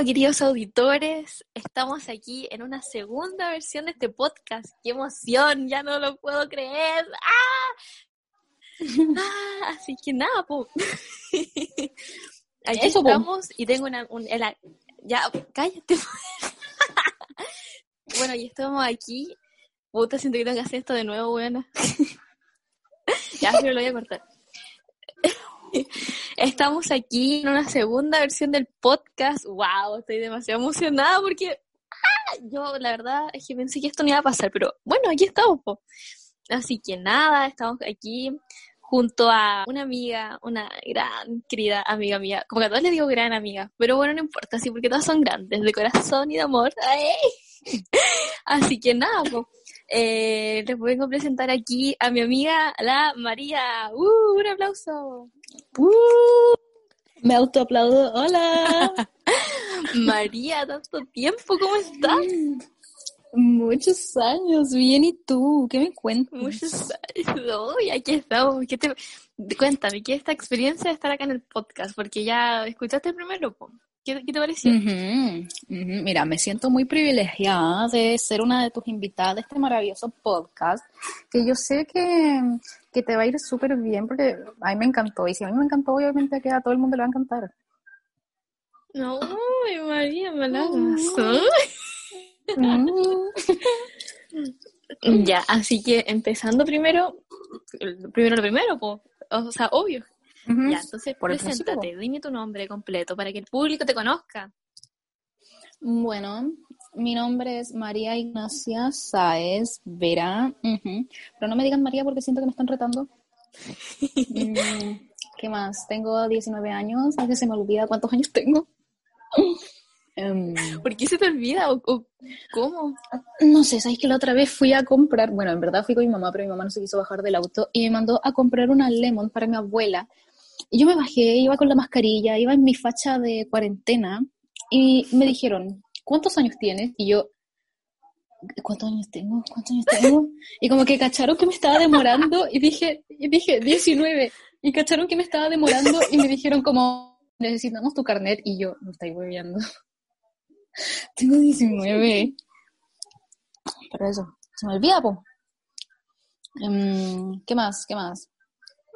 Bueno, queridos auditores, estamos aquí en una segunda versión de este podcast. ¡Qué emoción! Ya no lo puedo creer. ¡Ah! ah así que nada, pues. Aquí estamos y tengo una... ya, cállate. bueno, y estamos aquí. Puta, siento que tengo que hacer esto de nuevo, buena. ya, pero lo voy a cortar. Estamos aquí en una segunda versión del podcast. ¡Wow! Estoy demasiado emocionada porque ¡ah! yo, la verdad, es que pensé que esto no iba a pasar, pero bueno, aquí estamos. Así que nada, estamos aquí junto a una amiga, una gran querida amiga mía. Como que a todos les digo gran amiga, pero bueno, no importa, sí, porque todas son grandes, de corazón y de amor. Así que nada, pues. Eh, les vengo a presentar aquí a mi amiga, la María. ¡Uh! ¡Un aplauso! ¡Uh! Me autoaplaudo. ¡Hola! María, tanto tiempo, ¿cómo estás? Muchos años, bien, ¿y tú? ¿Qué me cuentas? Muchos años, y aquí estamos. ¿Qué te... Cuéntame, ¿qué es esta experiencia de estar acá en el podcast? Porque ya escuchaste el primero, ¿Qué, te pareció? Mira, me siento muy privilegiada de ser una de tus invitadas de este maravilloso podcast, que yo sé que, que te va a ir súper bien porque a mí me encantó. Y si a mí me encantó, obviamente que a todo el mundo le va a encantar. No, María, me la mm. Ya, así que empezando primero, primero lo primero, o sea, obvio, ya, entonces Por preséntate, dime tu nombre completo para que el público te conozca. Bueno, mi nombre es María Ignacia Sáez Vera. Pero no me digan María porque siento que me están retando. Mm, ¿Qué más? Tengo 19 años, a veces se me olvida cuántos años tengo. Em, ¿Por qué se te olvida? ¿O, cómo? No sé, sabes que la otra vez fui a comprar, bueno, en verdad fui con mi mamá, pero mi mamá no se quiso bajar del auto y me mandó a comprar una lemon para mi abuela y yo me bajé, iba con la mascarilla, iba en mi facha de cuarentena y me dijeron, ¿cuántos años tienes? Y yo, ¿cuántos años tengo? ¿Cuántos años tengo? Y como que cacharon que me estaba demorando y dije, y dije, 19. Y cacharon que me estaba demorando y me dijeron como, necesitamos tu carnet y yo, me estoy hueviando. tengo 19. Pero eso, se me olvida. Em, ¿Qué más? ¿Qué más?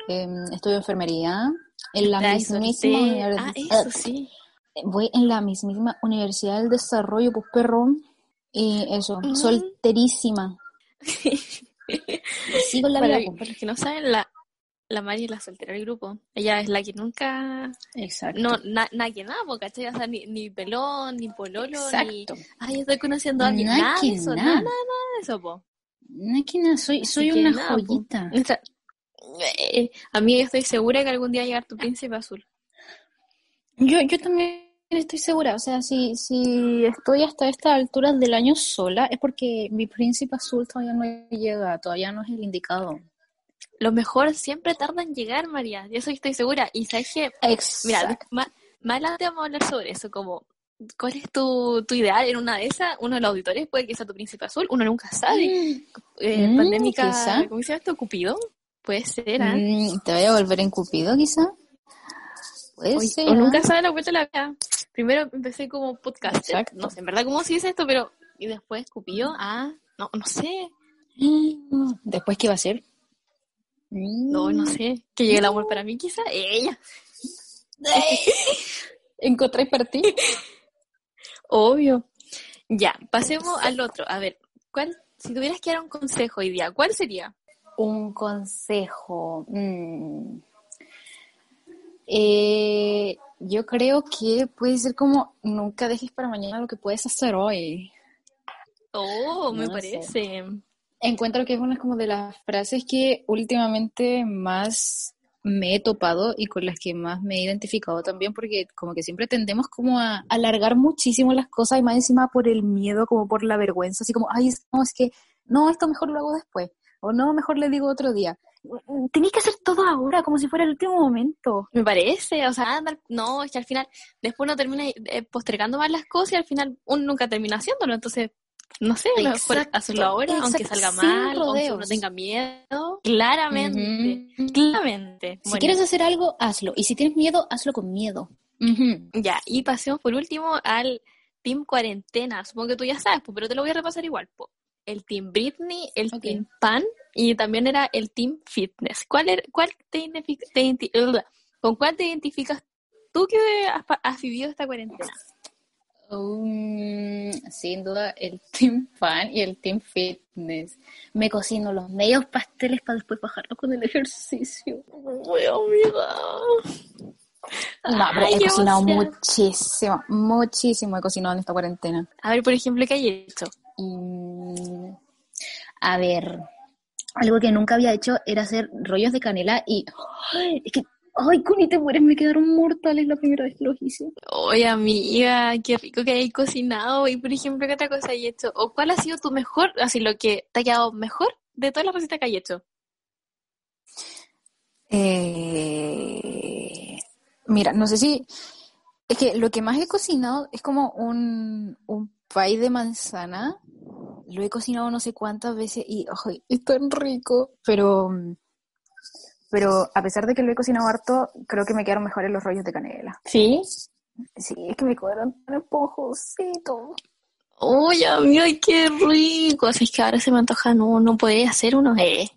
Em, estudio enfermería en la mismísima universidad. Ah, sí. Voy en la mismísima Universidad del Desarrollo, pues perro. Y eso, solterísima. Sigo la vida. Para los que no saben, la, la Mari es la soltera del grupo. Ella es la que nunca. Exacto. No, nadie que nada, ¿cachai? O sea, ni, ni pelón, ni pololo, Exacto. ni. Ay, estoy conociendo a alguien. Nada, de eso, nada, nada, de eso, po. Nada, soy, soy una joyita. Eh, a mí estoy segura que algún día va a llegar tu príncipe azul. Yo, yo también estoy segura, o sea, si, si estoy hasta estas alturas del año sola, es porque mi príncipe azul todavía no llega, todavía no es el indicado. Lo mejor siempre tarda en llegar, María, de eso estoy segura. Y sabes que, mira, más, adelante vamos a hablar sobre eso, como ¿Cuál es tu, tu, ideal en una de esas? Uno de los auditores puede que sea tu príncipe azul, uno nunca sabe. Mm. Eh, mm, pandémica, ¿cómo se llama esto? Cupido. Puede ser, ¿ah? ¿Te voy a volver en Cupido, quizá? Puede ser. O nunca ¿ah? sabe la vuelta de la vida. Primero empecé como podcast. No sé, en verdad cómo se dice esto, pero. Y después Cupido. Ah, no, no sé. ¿Después qué va a ser? No, no sé. Que llegue el amor para mí, quizá. Ella. ¿Encontré para ti? Obvio. Ya, pasemos al otro. A ver, ¿cuál, si tuvieras que dar un consejo hoy día, ¿cuál sería? Un consejo. Mm. Eh, yo creo que puede ser como nunca dejes para mañana lo que puedes hacer hoy. Oh, me parece. Encuentro que es una como de las frases que últimamente más me he topado y con las que más me he identificado también porque como que siempre tendemos como a alargar muchísimo las cosas y más encima por el miedo, como por la vergüenza, así como, ay, no, es que, no, esto mejor lo hago después. O no, mejor le digo otro día. Tenéis que hacer todo ahora, como si fuera el último momento. Me parece, o sea, no, es que al final, después uno termina eh, postergando más las cosas y al final uno nunca termina haciéndolo. Entonces, no sé, mejor hacerlo ahora, aunque salga mal, aunque uno tenga miedo. Claramente, claramente. Si quieres hacer algo, hazlo. Y si tienes miedo, hazlo con miedo. Ya, y pasemos por último al Team Cuarentena. Supongo que tú ya sabes, po, pero te lo voy a repasar igual. po. El Team Britney, el. Team Pan y también era el Team Fitness. ¿Cuál, er- cuál te te ¿Con cuál te identificas tú que has, vivido esta cuarentena? Um, sin duda el Team Fan y el Team Fitness. Me cocino los medios pasteles para después bajarlos con el ejercicio. Uy, amiga. No, pero Ay, he cocinado muchísimo, muchísimo he cocinado en esta cuarentena. A ver, por ejemplo, ¿qué hay hecho? Y, a ver, algo que nunca había hecho era hacer rollos de canela y... ¡ay! es que, ay, Connie, te mueres, me quedaron mortales la primera vez que los hice. Oye, amiga, qué rico que hayas cocinado. Y, por ejemplo, ¿qué otra cosa hay hecho? ¿O cuál ha sido tu mejor, así lo que te ha quedado mejor de todas las recetas que hay hecho? Eh, mira, no sé si... Es que lo que más he cocinado es como un, un pie de manzana. Lo he cocinado no sé cuántas veces y ¡ay! es tan rico. Pero, pero a pesar de que lo he cocinado harto, creo que me quedaron mejores los rollos de canela. ¿Sí? Sí, es que me quedaron tan esponjositos. Oye, amiga, qué rico. Así es que ahora se me antoja, no, no podés hacer unos, eh.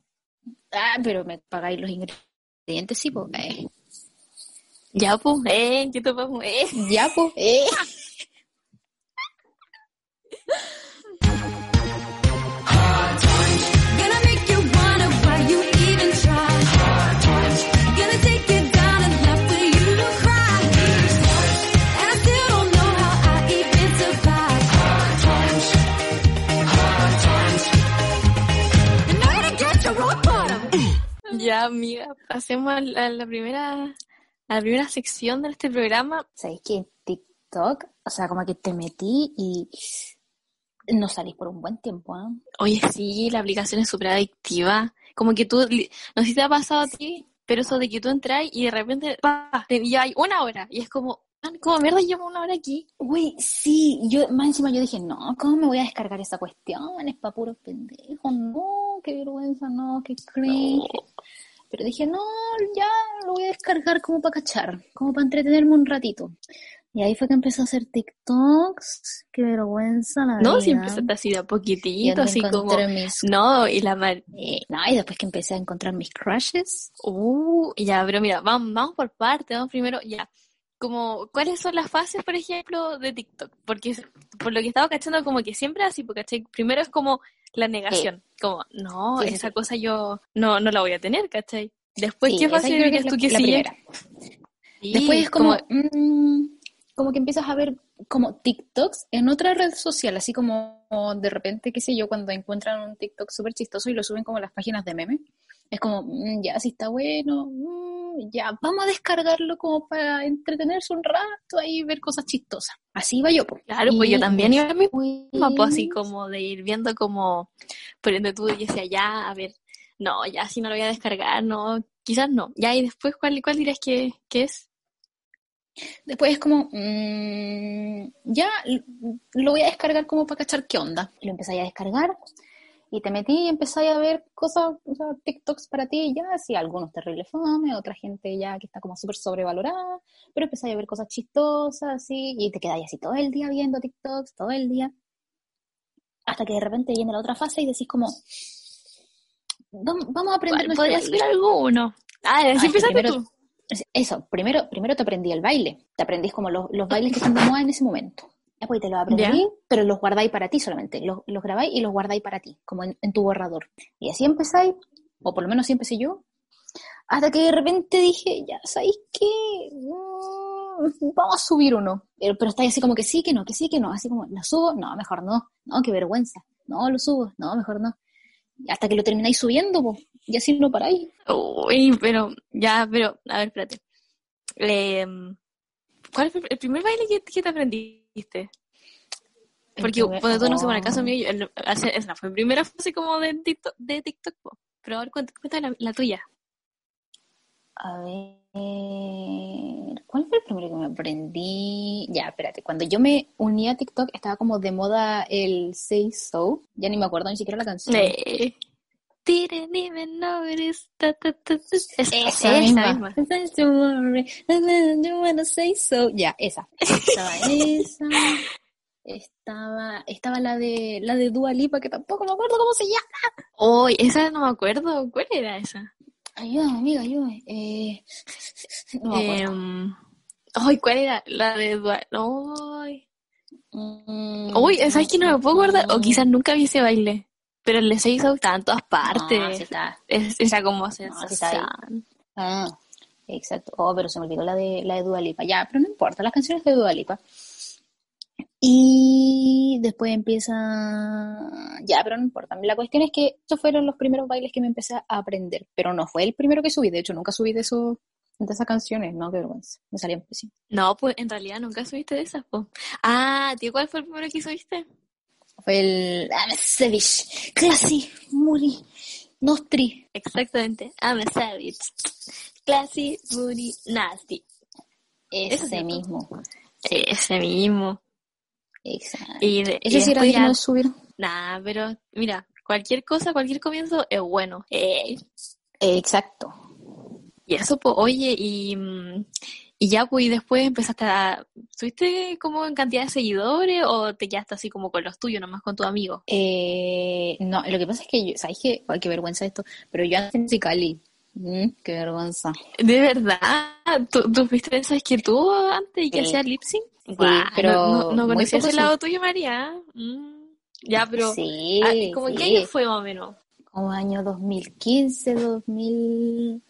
Ah, pero me pagáis los ingredientes, sí, pues. Eh. Ya, pues, eh, ¿qué topamos? Eh. Ya, pues. Eh. Ya, amiga, pasemos a la, a la primera, a la primera sección de este programa. ¿Sabéis que en TikTok, o sea, como que te metí y no salís por un buen tiempo, ¿ah? Oye, sí, la aplicación es súper adictiva. Como que tú, no sé si te ha pasado a ti, pero eso de que tú entras y de repente, pa, te ya hay una hora. Y es como, "Man, ¿cómo mierda llevo una hora aquí? Uy, sí, yo más encima yo dije, no, ¿cómo me voy a descargar esa cuestión? Es para puros pendejos, no, qué vergüenza, no, qué cringe. Pero dije, no, ya lo voy a descargar como para cachar, como para entretenerme un ratito. Y ahí fue que empecé a hacer TikToks, qué vergüenza, la No, verdad. si empezaste así de a poquitito, así como, mis, no, y la mar... eh, no, y después que empecé a encontrar mis crushes, Uh, ya, pero mira, vamos, vamos por partes, vamos primero, ya. Como, ¿cuáles son las fases, por ejemplo, de TikTok? Porque por lo que estaba cachando, como que siempre así, porque ¿cachai? primero es como la negación, como, no, Sí, esa sí. cosa yo no, no la voy a tener, ¿cachai? Después, ¿qué fase dirías tú la- que sigue? Después es como, mm, como que empiezas a ver como TikToks en otra red social, así como de repente, qué sé yo, cuando encuentran un TikTok súper chistoso y lo suben como a las páginas de meme. Es como, mm, ya, si está bueno, mm, ya, vamos a descargarlo como para entretenerse un rato ahí y ver cosas chistosas. Así iba yo, pues. Claro, pues yo Y también iba a mi pues así como de ir viendo como, por ende tú y decía, ya, a ver, no, ya si no lo voy a descargar, no, quizás no. Ya, y después, ¿cuál, cuál dirías que, que es? Después es como, mm, ya lo voy a descargar como para cachar qué onda. Lo empecé a descargar y te metí y empecé a ver cosas, o sea, TikToks para ti, ya, sí, algunos terribles fome, otra gente ya que está como súper sobrevalorada, pero empecé a ver cosas chistosas, así, y te quedas así todo el día viendo TikToks, todo el día, hasta que de repente viene la otra fase y decís como, vamos, a aprender ¿Cuál nuestro podría baile". ser alguno? Ah, así primero- tú. Eso, primero, primero te aprendí el baile, te aprendís como los, los bailes que están de moda en ese momento. Después te los aprendí, Ya. pero los guardáis para ti solamente, los, los grabáis y los guardáis para ti, como en, en tu borrador. Y así empezáis, o por lo menos así empecé yo, hasta que de repente dije, ya, ¿sabéis qué? Mm, vamos a subir uno. Pero, pero estáis así como que sí, que no, que sí, que no, así como, ¿la subo? No, mejor no, no, qué vergüenza, no, lo subo, no, mejor no. Hasta que lo termináis subiendo, po, y así no paráis. Uy, pero, ya, pero, a ver, espérate. Eh, ¿Cuál fue el primer baile que, que te aprendiste? El Porque cuando tú no sé, por el caso Oh. mío, yo- esa fue mi primera fase como de TikTok, de TikTok pero a ver, cuéntame, cuéntame la, la tuya. A ver, ¿cuál fue el primero que me aprendí? Ya, espérate, cuando yo me uní a TikTok estaba como de moda el Say So, ya ni me acuerdo ni siquiera la canción. Didn't even notice. Ta, ta, ta. Es- Esa, misma. Wanna say so. Ya, esa. Estaba esa. Estaba, estaba la de la de Dua Lipa, que tampoco me acuerdo cómo se llama. Oh, esa no me acuerdo. ¿Cuál era esa? Ayúdame, amiga, ayúdame. Eh, no me acuerdo. Em, Ay, ¿cuál era? La de Eduardo. Ay. Mm, Uy, ¿sabes que no me puedo acordar? O quizás nunca vi ese baile. Pero el Seiso estaba en todas partes. Sí está. Es, esa como sí está sensación. Ah, exacto. Oh, pero se me olvidó la de la de Dua Lipa. Ya, pero no importa, las canciones de Dua Lipa. Y después empieza. Ya, pero no importa. La cuestión es que estos fueron los primeros bailes que me empecé a aprender. Pero no fue el primero que subí. De hecho, nunca subí de, eso, de esas canciones. No, qué vergüenza. Me salían pésimos. No, pues en realidad nunca subiste de esas, po. Ah, tío, ¿cuál fue el primero que subiste? Fue el. I'm a savage. Classy. Muri. Nostri. Exactamente. I'm a savage. Classy, booty, nasty. Ese mismo. Ese mismo. Exacto. Y, de, y Ese sí era después digno ya- de subir. Nah, pero mira, cualquier cosa, cualquier comienzo es bueno. Exacto. Y eso, pues, oye, y, mm, y ya, pues, y después empezaste a... ¿Subiste como en cantidad de seguidores o te quedaste así como con los tuyos, nomás con tus amigos? Eh, no, lo que pasa es que yo, ¿sabes qué? Ay, qué vergüenza esto, pero yo antes musicali. Mm, qué vergüenza. ¿De verdad? ¿Tú, tú fuiste de que tú antes y que Sí. hacías lip sync? Sí, pero no, no, no ese sí. lado tuyo, María. Mm, Ya, pero... Sí, ah, ¿Cómo qué sí. año fue más o menos? Como año 2015, 2000...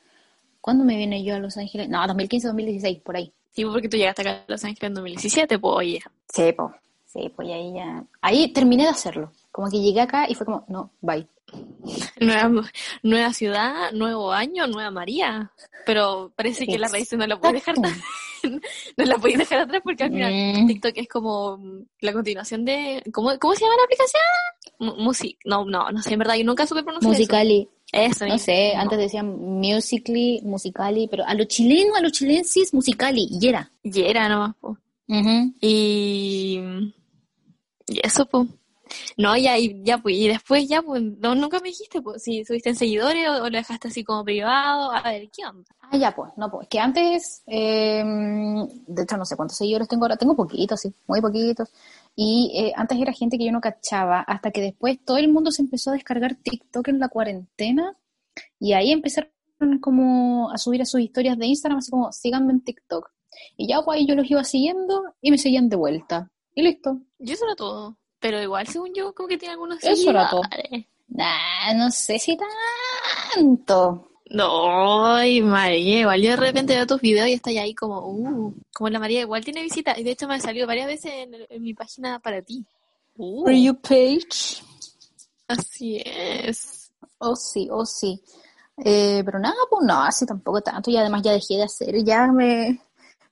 ¿Cuándo me vine yo a Los Ángeles? No, 2015, 2016, por ahí. Sí, porque tú llegaste acá a Los Ángeles en 2017, pues, oye. Sí, pues. Sí, pues ahí ya... Ahí terminé de hacerlo. Como que llegué acá y fue como, no, bye. Nueva, nueva ciudad, nuevo año, nueva María. Pero parece que la raíz no la puedes dejar atrás. no la puedes dejar atrás porque al final Mm. TikTok es como la continuación de... ¿Cómo, cómo se llama la aplicación? Music. No, no, no sé, en verdad, yo nunca supe pronunciar. Musicali. Eso. No mismo. sé, antes decían musically, musicali, pero a los chilenos, a los chilenses, musicali, y era. Y era nomás, po. Y... Y eso, pues. No, ya, y, ya, pues, y después ya, pues, no, nunca me dijiste, pues, si subiste en seguidores o, o lo dejaste así como privado. A ver, ¿qué onda? Ah, ya, pues, no, pues, es que antes, eh, de hecho, no sé cuántos seguidores tengo ahora, tengo poquitos, sí, muy poquitos. Y eh, antes era gente que yo no cachaba, hasta que después todo el mundo se empezó a descargar TikTok en la cuarentena, y ahí empezaron como a subir a sus historias de Instagram, así como, síganme en TikTok. Y ya, pues, ahí yo los iba siguiendo y me seguían de vuelta. Y listo. Y eso era todo. Pero igual, según yo, como que tiene algunos Eso era todo. seguidores. Nah, no sé si tanto. No, ay, María, igual yo de repente veo tus videos y está ahí como, uh, como la María igual tiene visitas. Y de hecho me ha salido varias veces en, en mi página para ti. Uh, you page. así es. Oh, sí, oh, sí. Eh, pero nada, pues no, así tampoco tanto. Y además ya dejé de hacer, ya me,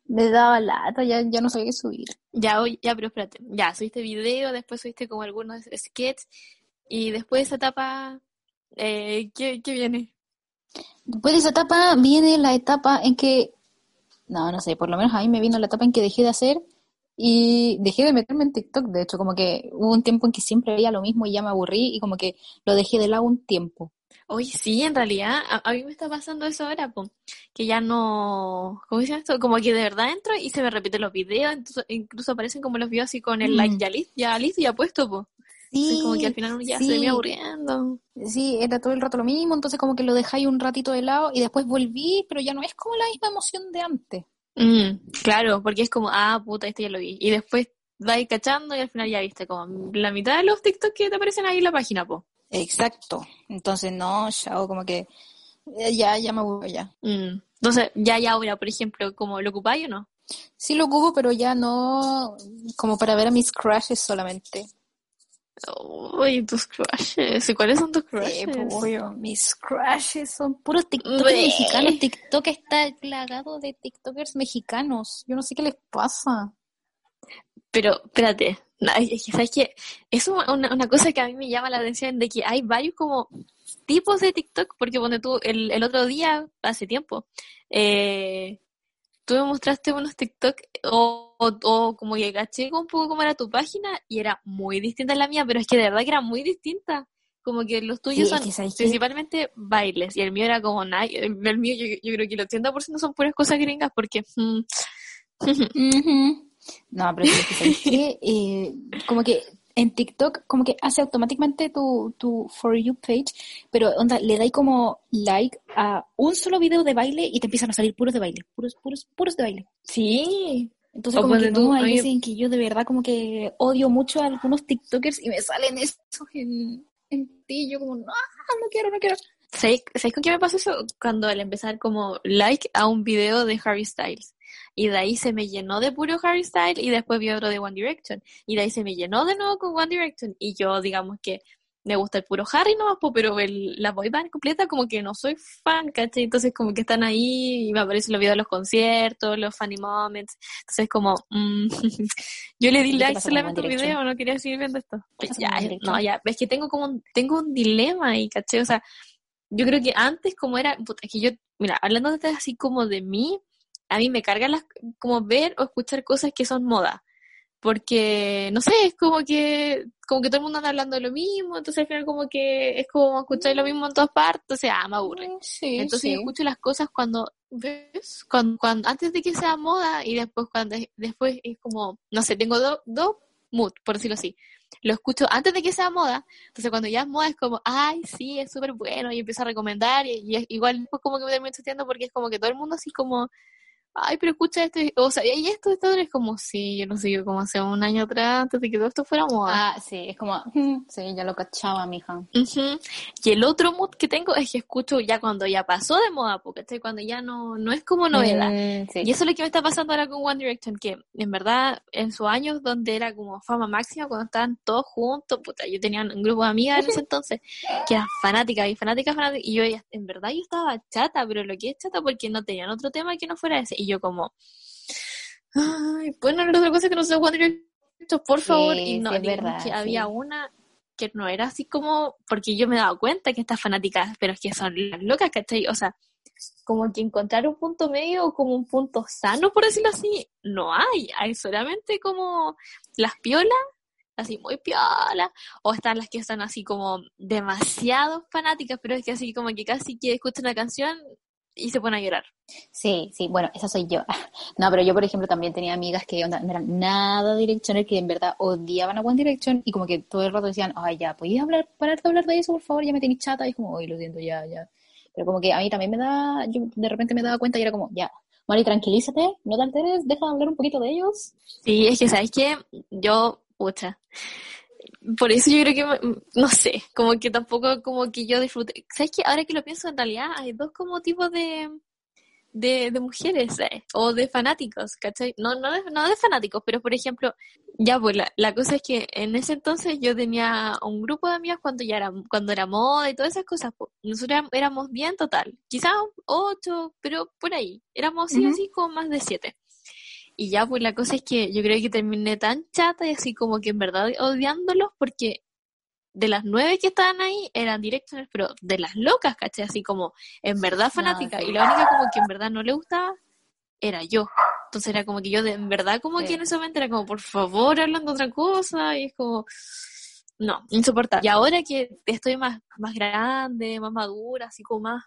me daba lata, ya, ya no sabía qué subir. Ya, oye, ya, pero espérate. Ya, subiste video, después subiste como algunos sketches. Y después de esa etapa, eh, ¿qué, qué viene? Después de esa etapa viene la etapa en que, no, no sé, por lo menos a mí me vino la etapa en que dejé de hacer y dejé de meterme en TikTok. De hecho, como que hubo un tiempo en que siempre veía lo mismo y ya me aburrí y como que lo dejé de lado un tiempo. Oye, sí, en realidad, a, a mí me está pasando eso ahora, po, que ya no, ¿cómo se llama esto? Como que de verdad entro y se me repiten los videos, entonces, incluso aparecen como los videos así con el Mm. like ya listo, ya listo, ya puesto, po. Entonces, como que al final ya se sí. termina aburriendo. Sí, era todo el rato lo mismo, entonces como que lo dejáis un ratito de lado y después volví, pero ya no es como la misma emoción de antes. Mm, claro, porque es como, ah, puta, este ya lo vi. Y después vais cachando y al final ya viste como la mitad de los TikTok que te aparecen ahí en la página, po. Exacto. Entonces no, ya como que eh, ya, ya me aburro ya. Mm. Entonces, ya, ya ahora, por ejemplo, como lo ocupáis o no? Sí lo ocupo, pero ya no como para ver a mis crushes solamente. Uy, tus crushes. ¿Y cuáles son tus crushes? Sí, pues, obvio. Mis crushes son puros TikTokers mexicanos. TikTok está plagado de TikTokers mexicanos. Yo no sé qué les pasa. Pero, espérate, ¿sabes qué? Es una, una cosa que a mí me llama la atención de que hay varios como tipos de TikTok, porque cuando tú, el, el otro día, hace tiempo, eh, tú me mostraste unos TikTok o, o, o como que caché un poco cómo era tu página y era muy distinta a la mía, pero es que de verdad que era muy distinta. Como que los tuyos Sí, son principalmente bailes y el mío era como nada. El, el mío yo, yo creo que el 80% son puras cosas gringas porque mm. No, pero es que. Eh, como que en TikTok, como que hace automáticamente tu, tu For You page, pero onda, le dais como like a un solo video de baile y te empiezan a salir puros de baile, puros, puros, puros de baile. sí. Entonces, O como que tú, no, hay veces en que yo de verdad como que odio mucho a algunos TikTokers y me salen esos en, en ti, yo como, no, no quiero, no quiero. ¿Sabéis sabéis con qué me pasó eso? Cuando al empezar como like a un video de Harry Styles. Y de ahí se me llenó de puro Harry Styles y después vi otro de One Direction. Y de ahí se me llenó de nuevo con One Direction. Y yo, digamos que me gusta el puro Harry nomás, pero el, la boy band completa como que no soy fan, ¿cachai? Entonces como que están ahí y me aparecen los videos de los conciertos, los funny moments. Entonces como, mm, yo le di ¿Y qué like solamente a One un Direction? video, no quería seguir viendo esto. ¿Qué pasa Ya, One no, ya, es que tengo como un, tengo un dilema ahí, ¿cachai? O sea, yo creo que antes como era, puta, es que yo, mira, hablando de así como de mí, a mí me cargan las, como ver o escuchar cosas que son moda. Porque, no sé, es como que, como que todo el mundo anda hablando de lo mismo, entonces al final como que es como escuchar lo mismo en todas partes, o sea, me aburre. Sí, Entonces yo escucho las cosas cuando, ¿ves? Cuando, cuando, antes de que sea moda y después cuando, después es como, no sé, tengo dos dos mood, por decirlo así. Lo escucho antes de que sea moda, entonces cuando ya es moda es como, ay, sí, es súper bueno, y empiezo a recomendar, y, y es- igual después como que me termino chateando porque es como que todo el mundo así como, ay, pero escucha esto, o sea, y esto, esto, es como, sí, yo no sé, yo como hace un año atrás, antes de que todo esto fuera moda. Ah, sí, es como, mm, sí, ya lo cachaba, mija. Y el otro mood que tengo es que escucho ya cuando ya pasó de moda, porque cuando ya no, no es como novedad. Mm, sí. Y eso es lo que me está pasando ahora con One Direction, que en verdad en sus años donde era como fama máxima, cuando estaban todos juntos, puta, yo tenía un grupo de amigas en ese entonces que eran fanáticas y fanáticas, fanáticas, y yo en verdad yo estaba chata, pero lo que es chata porque no tenían otro tema que no fuera ese. Y yo como, ay, pueden hablar de otra cosa que no sea One Direction, por Sí, favor. Y sí, no, es digamos verdad, que sí. había una que no era así como, porque yo me he dado cuenta que estas fanáticas, pero es que son las locas, ¿cachai? O sea, como que encontrar un punto medio o como un punto sano, por decirlo así, no hay. Hay solamente como las piolas, así muy piolas, o están las que están así como demasiado fanáticas, pero es que así como que casi que escuchan una canción y se ponen a llorar. Sí, sí, bueno, esa soy yo. No, pero yo, por ejemplo, también tenía amigas que onda, no eran nada Directioner, que en verdad odiaban a One Direction y como que todo el rato decían, ay, ya, ¿podías hablar, parar de hablar de eso, por favor? Ya me tenéis chata. Y es como, ay, lo siento, ya, ya. Pero como que a mí también me da, yo de repente me daba cuenta y era como, ya, Mari, tranquilízate, no te alteres, deja de hablar un poquito de ellos. Sí, es que, ¿sabes qué? Yo, pucha. Por eso yo creo que, me- no sé, como que tampoco como que yo disfrute. ¿Sabes qué? Ahora que lo pienso, en realidad hay dos como tipos de, de, de mujeres eh, o de fanáticos, ¿cachai? No, no, de, no de fanáticos, pero por ejemplo, ya pues la, la cosa es que en ese entonces yo tenía un grupo de amigas cuando ya era, cuando era moda y todas esas cosas. pues. Nosotros éram- éramos bien total, quizás ocho, pero por ahí. Éramos sí o sí como más de siete. Y ya, pues la cosa es que yo creo que terminé tan chata y así como que en verdad odiándolos porque de las nueve que estaban ahí eran directioners, pero de las locas, ¿cachai? Así como en verdad fanática. Y la única como que en verdad no le gustaba era yo. Entonces era como que yo de en verdad como Sí. que en ese momento era como, por favor, hablando otra cosa. Y es como, no, insoportable. Y ahora que estoy más, más grande, más madura, así como más...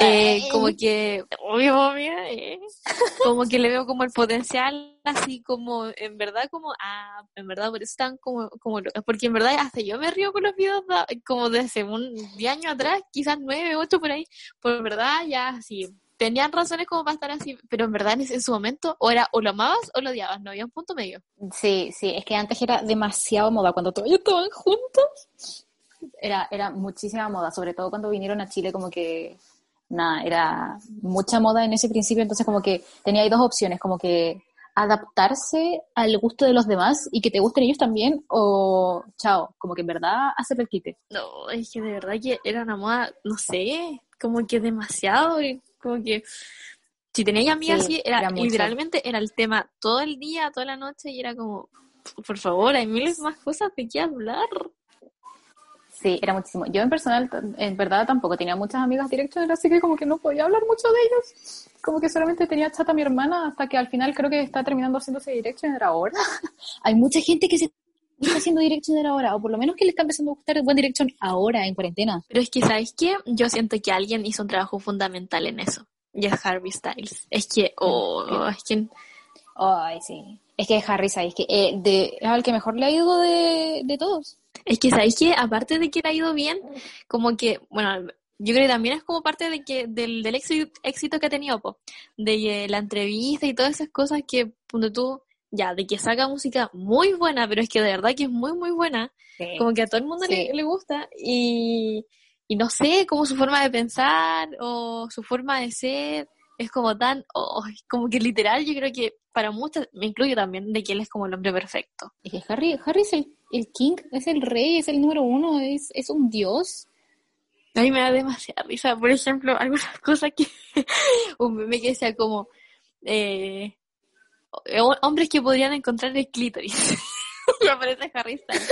eh, como que, obvio, eh, como que le veo como el potencial, así como, en verdad, como, ah, en verdad, por eso están como, como porque en verdad hasta yo me río con los videos da- como de hace un 10 años atrás, quizás 9, 8 por ahí, por en verdad ya, sí, tenían razones como para estar así, pero en verdad en, su momento, o era, o lo amabas o lo odiabas, no había un punto medio. Sí, sí, es que antes era demasiado moda, cuando todos estaban juntos, era, era muchísima moda, sobre todo cuando vinieron a Chile, como que, nada, era mucha moda en ese principio, entonces como que tenía ahí dos opciones, como que adaptarse al gusto de los demás y que te gusten ellos también, o chao, como que en verdad hacer el quite. No, es que de verdad que era una moda, no sé, como que demasiado, y como que si tenía amigas Sí, así, era, era literalmente era el tema todo el día, toda la noche, y era como, por favor, hay miles más cosas de qué hablar. Sí, era muchísimo. Yo en personal, en verdad, tampoco tenía muchas amigas direcciones, así que como que no podía hablar mucho de ellos. Como que solamente tenía chata a mi hermana hasta que al final creo que está terminando haciéndose directioner ahora. Hay mucha gente que se está haciendo Directioner ahora, o por lo menos que le está empezando a gustar One Direction ahora, en cuarentena. Pero es que, ¿sabes qué? Yo siento que alguien hizo un trabajo fundamental en eso. Y es Harvey Styles. Es que, oh, es que, Ay, sí. Es que Harry, ¿sabes? Que eh, de, es al que mejor le ha ido de, de todos. Es que, ¿sabes qué? Aparte de que le ha ido bien, como que, bueno, yo creo que también es como parte de que, del, del éxito, que ha tenido, po. De la entrevista y todas esas cosas que, punto tú, ya, de que saca música muy buena, pero es que de verdad que es muy, muy buena. como que a todo el mundo le, le gusta y, y no sé, como su forma de pensar o su forma de ser es como tan, oh, como que literal yo creo que para muchos, me incluyo también, de que él es como el hombre perfecto. Es que Harry, Harry es el, el king, es el rey, es el número uno, es, es un dios. A mí me da demasiada risa, por ejemplo, algunas cosas que, un meme que decía como, eh, ho- hombres que podrían encontrar el clítoris. y aparece Harry Styles.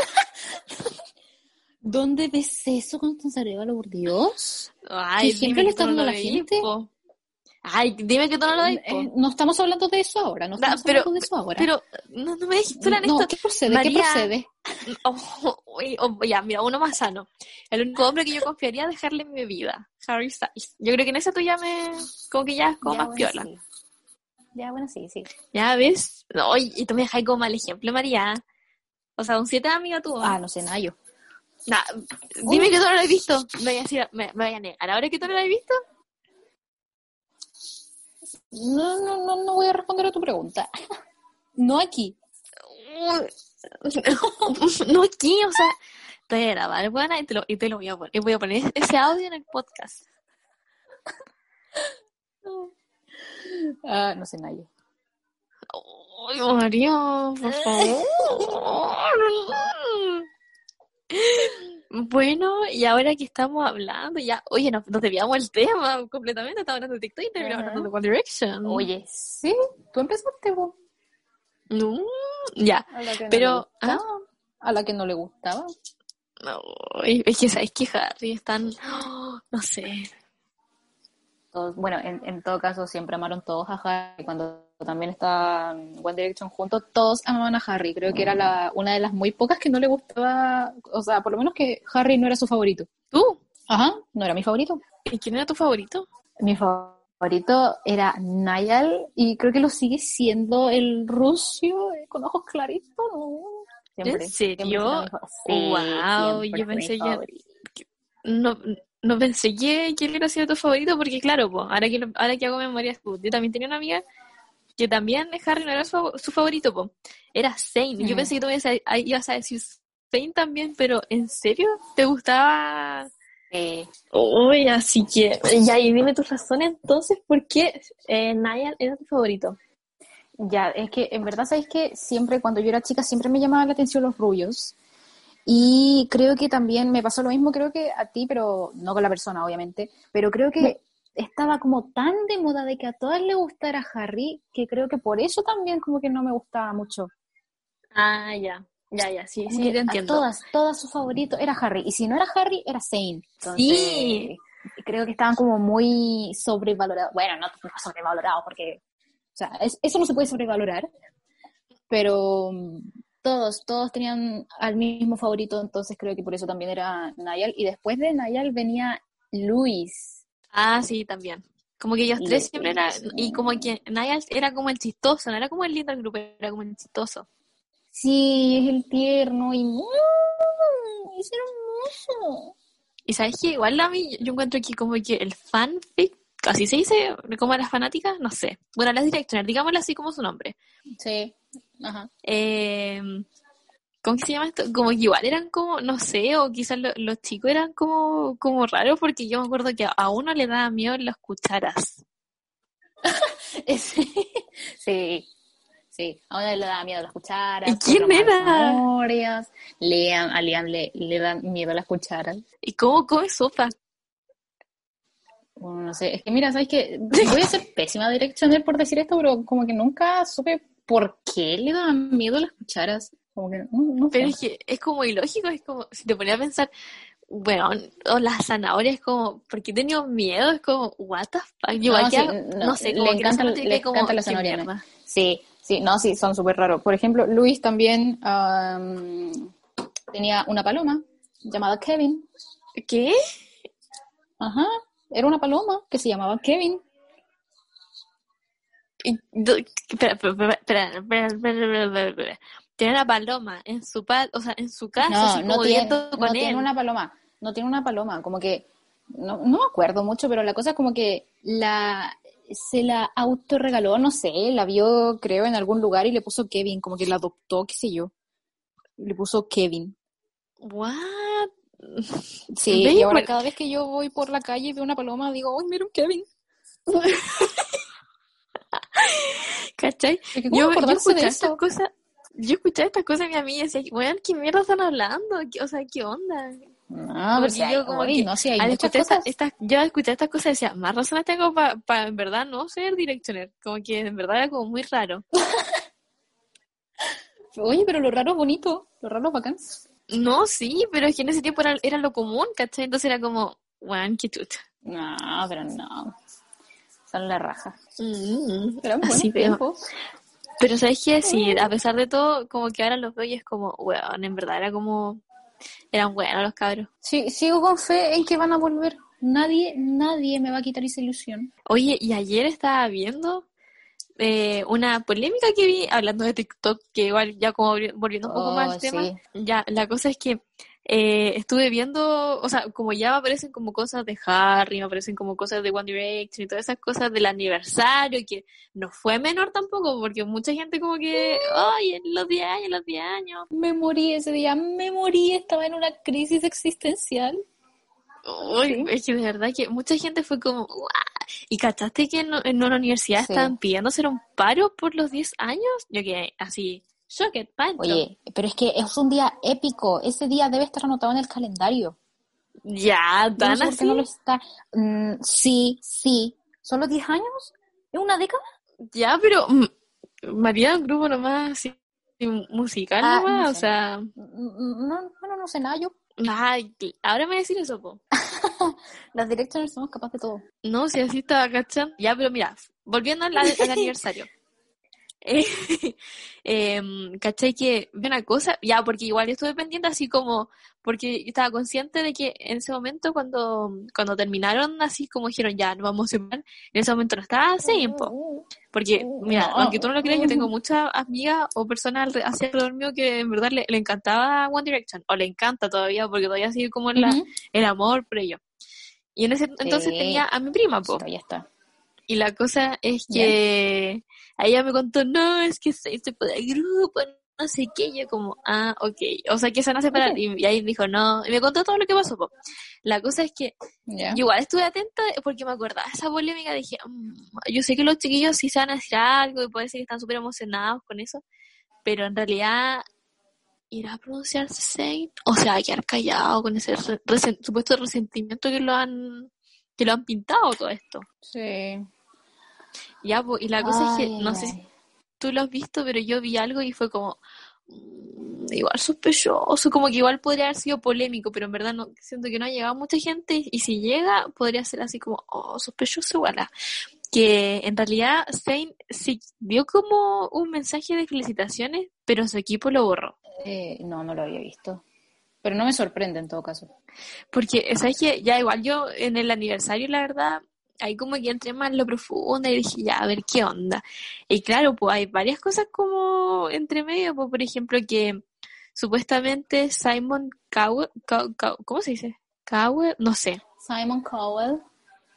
¿Dónde ves eso, Constanza Arevalo, por Dios? Ay, ¿Qué ejemplo dime le está dando a la gente? po. Ay, dime que tú no lo po. Eh, no estamos hablando de eso ahora, no estamos pero- hablando de eso ahora. Pero no, no me dejes tú la no. ¿qué procede? María- ¿Qué procede? Oh, uy, oh, ya, mira, uno más sano. El único hombre que yo confiaría es dejarle en mi vida, Harry Styles. Yo creo que en eso tú ya me. Como que ya es como Ya, más bueno, piola. sí. Ya, bueno, sí, sí. Ya ves. No, y tú me dejas como mal ejemplo, María. O sea, un siete amiga tú. Ah, no sé, Nayo. Nah, dime que tú no lo has visto. Me voy a decir, me, me voy a negar. ¿Ahora que tú no lo has visto? No, no, no, no voy a responder a tu pregunta. No aquí. No aquí, o sea, te voy a grabar, buena, y te lo, y te lo voy a poner. Y voy a poner ese audio en el podcast. Ah, no sé, Nayo. Ay, María, por favor. Bueno, y ahora que estamos hablando, ya, oye, nos, nos desviamos el tema completamente, estamos hablando de TikTok y terminamos hablando de One Direction. Oye, sí, tú empezaste, vos. No, ya, no Pero, gustaba. A la que no le gustaba. no, es que sabes que Harry es tan, no sé, Todos- bueno, en, en todo caso, siempre amaron todos a Harry. Cuando también estaban One Direction juntos, todos amaban a Harry. Creo que era la, una de las muy pocas que no le gustaba. O sea, por lo menos que Harry no era su favorito. ¿tú? Ajá, no era mi favorito. ¿Y quién era tu favorito? Mi favorito era Niall y creo que lo sigue siendo el ruso eh, con ojos claritos. ¿no? Siempre, ¿En serio? siempre Sí, Wow, yo pensé que- favorito. No, no pensé que, que él hubiera sido tu favorito, porque claro, po, ahora que lo- ahora que hago memoria, yo también tenía una amiga que también Harry no era su, fav- su favorito, po. era Zane. Yo pensé que tú ibas a, a- ibas a decir Zane también, pero ¿en serio? ¿Te gustaba? Eh, Uy, así que, ya, y dime tus razones entonces, ¿por qué eh, Niall era tu favorito? Ya, es que en verdad, ¿sabéis que siempre cuando yo era chica siempre me llamaban la atención los rubios? Y creo que también me pasó lo mismo, creo que a ti, pero no con la persona, obviamente, pero creo que estaba como tan de moda de que a todas les gustara Harry, que creo que por eso también como que no me gustaba mucho. Ah, ya, ya, ya, sí, Como sí, te a entiendo. todas, todas su favorito era Harry, y si no era Harry, era Zane. Entonces, Sí. creo que estaban como muy sobrevalorados. Bueno, no, no sobrevalorados, porque, o sea, es- eso no se puede sobrevalorar, pero todos, todos tenían al mismo favorito, entonces creo que por eso también era Niall. Y después de Niall venía Luis. Ah, sí, también. Como que ellos tres siempre eran, y como que Niall era como el chistoso, no era como el lindo del grupo, era como el chistoso. Sí, es el tierno y mm, es hermoso. Y sabes que igual a mí, yo encuentro que como que el fanfic, así se dice, como las fanáticas, no sé. Bueno, las directoras, digámoslo así como su nombre. Sí, ajá. Eh, ¿Cómo que se llama esto? Como que igual eran como, no sé, o quizás lo- los chicos eran como, como raros porque yo me acuerdo que a uno le daba miedo las cucharas. sí, sí. A una le da miedo las cucharas. ¿Y quién era? memorias. Liam, a Liam le, le dan miedo las cucharas. ¿Y cómo come sopa? Bueno, no sé, es que mira, ¿sabes qué? Voy a ser pésima direccional por decir esto, pero como que nunca supe por qué le daban miedo las cucharas. Como que no. Pero es que es como ilógico, es como, si te ponías a pensar, bueno, o las zanahorias, como, ¿por qué he tenido miedo? Es como, what the fuck? Igual No, que sí, hago- no, no sé, le que encanta- le que como, encanta la zanahoria. Sí, Sí, no, sí, son súper raros. Por ejemplo, Luis también am, tenía una paloma llamada Kevin. ¿Qué? Ajá, era una paloma que se llamaba Kevin. Tiene una paloma en su pa- o sea, en su casa, No, así no como tiene, no tiene una paloma, no tiene una paloma, como que, no, no me acuerdo mucho, pero la cosa es como que la, se la autorregaló, no sé, la vio creo en algún lugar y le puso Kevin, como que la adoptó, qué sé yo, le puso Kevin. What? Sí, y ahora cada vez que yo voy por la calle y veo una paloma, digo, ¡ay, mira un Kevin! ¿Cachai? Es que, ¿cómo Yo, yo de estas cosas, yo escuché estas cosas y mi amiga decía, weón, ¿qué mierda están hablando? ¿Qué- O sea, ¿qué onda? No, pero hay, yo como oye, que no, si hay al muchas escuchar esta- cosas. estas- yo al escuchar estas cosas decía, más razones tengo para en verdad no ser directioner. Como que en verdad era como muy raro. Oye, pero lo raro es bonito, lo raro es bacán. No, sí, pero es que en ese tiempo era, era lo común, ¿cachai? Entonces era como, weón, qué chucha. No, pero no. Son la raja. Mm, Eran buenos así, pero, ¿sabes qué? Sí, a pesar de todo, como que ahora los veo y es como, weón, en verdad era como, eran buenos los cabros. Sí, sigo con fe en que van a volver. Nadie, nadie me va a quitar esa ilusión. Oye, y ayer estaba viendo eh, una polémica que vi, hablando de TikTok, que igual ya como volvi- volviendo un poco más Oh, al tema, sí. ya, la cosa es que eh, estuve viendo, o sea, como ya me aparecen como cosas de Harry, me aparecen como cosas de One Direction y todas esas cosas del aniversario, que no fue menor tampoco, porque mucha gente como que, ay, en los 10 años, los 10 años. Me morí ese día, me morí, estaba en una crisis existencial. Uy, es que de verdad que mucha gente fue como, "Guau". ¿Y cachaste que en, en una universidad Sí. estaban pidiendo hacer un paro por los 10 años? Yo que así, Oye, pero es que es un día épico. Ese día debe estar anotado en el calendario. Ya, no tan sé qué así. no lo está. Mm, sí, sí. ¿Solo 10 años? ¿Es una década? Ya, pero mm, María, un grupo nomás así, musical Ah, nomás, no o sé. sea, Mm, No, bueno, no sé nada yo. ay, ahora me voy a decir eso, po. Las directioners somos capaces de todo. No, si así estaba cachando. Ya, pero mira, volviendo al, al aniversario. Eh, em, ¿cachai? Que vi una cosa, ya, porque igual yo estuve pendiente así como, porque yo estaba consciente de que en ese momento cuando, cuando terminaron, así como dijeron, ya, nos vamos a separar, en ese momento no estaba po. Porque, mira, aunque tú no lo creas, yo tengo muchas amigas o personas hacia alrededor mío que en verdad le, le encantaba One Direction, o le encanta todavía, porque todavía sigue como la, Ujú. el amor por ello. Y en ese entonces Sí. tenía a mi prima, po. Ya está. Y la cosa es que a ella me contó, no, es que se, se puede grupo, no sé qué. Y yo como, ah, ok. O sea, que se van a separar. Y, y ahí dijo, no. Y me contó todo lo que pasó. po. La cosa es que yo igual estuve atenta porque me acordaba de esa polémica. Dije, "Mm, yo sé que los chiquillos sí se van a decir algo y puede ser que están súper emocionados con eso. Pero en realidad, ¿irá a pronunciarse Saint? O sea, a quedar callado con ese resen- supuesto resentimiento que lo han que lo han pintado todo esto. Sí. Ya, y la cosa es que, no ay, sé si tú lo has visto, pero yo vi algo y fue como, mm, igual sospechoso, como que igual podría haber sido polémico, pero en verdad no, siento que no ha llegado mucha gente y si llega podría ser así como, oh, sospechoso igual. ah. Que en realidad Zayn sí dio como un mensaje de felicitaciones, pero su equipo lo borró. Eh, no, no lo había visto. Pero no me sorprende en todo caso. Porque, ¿sabes que Ya igual yo en el aniversario, la verdad, ahí como que entré más en lo profundo y dije, ya, a ver qué onda. Y claro, pues hay varias cosas como entre medio, pues por ejemplo que supuestamente Simon Cowell, Cow- Cow- ¿cómo se dice? Cowell, no sé. Simon Cowell.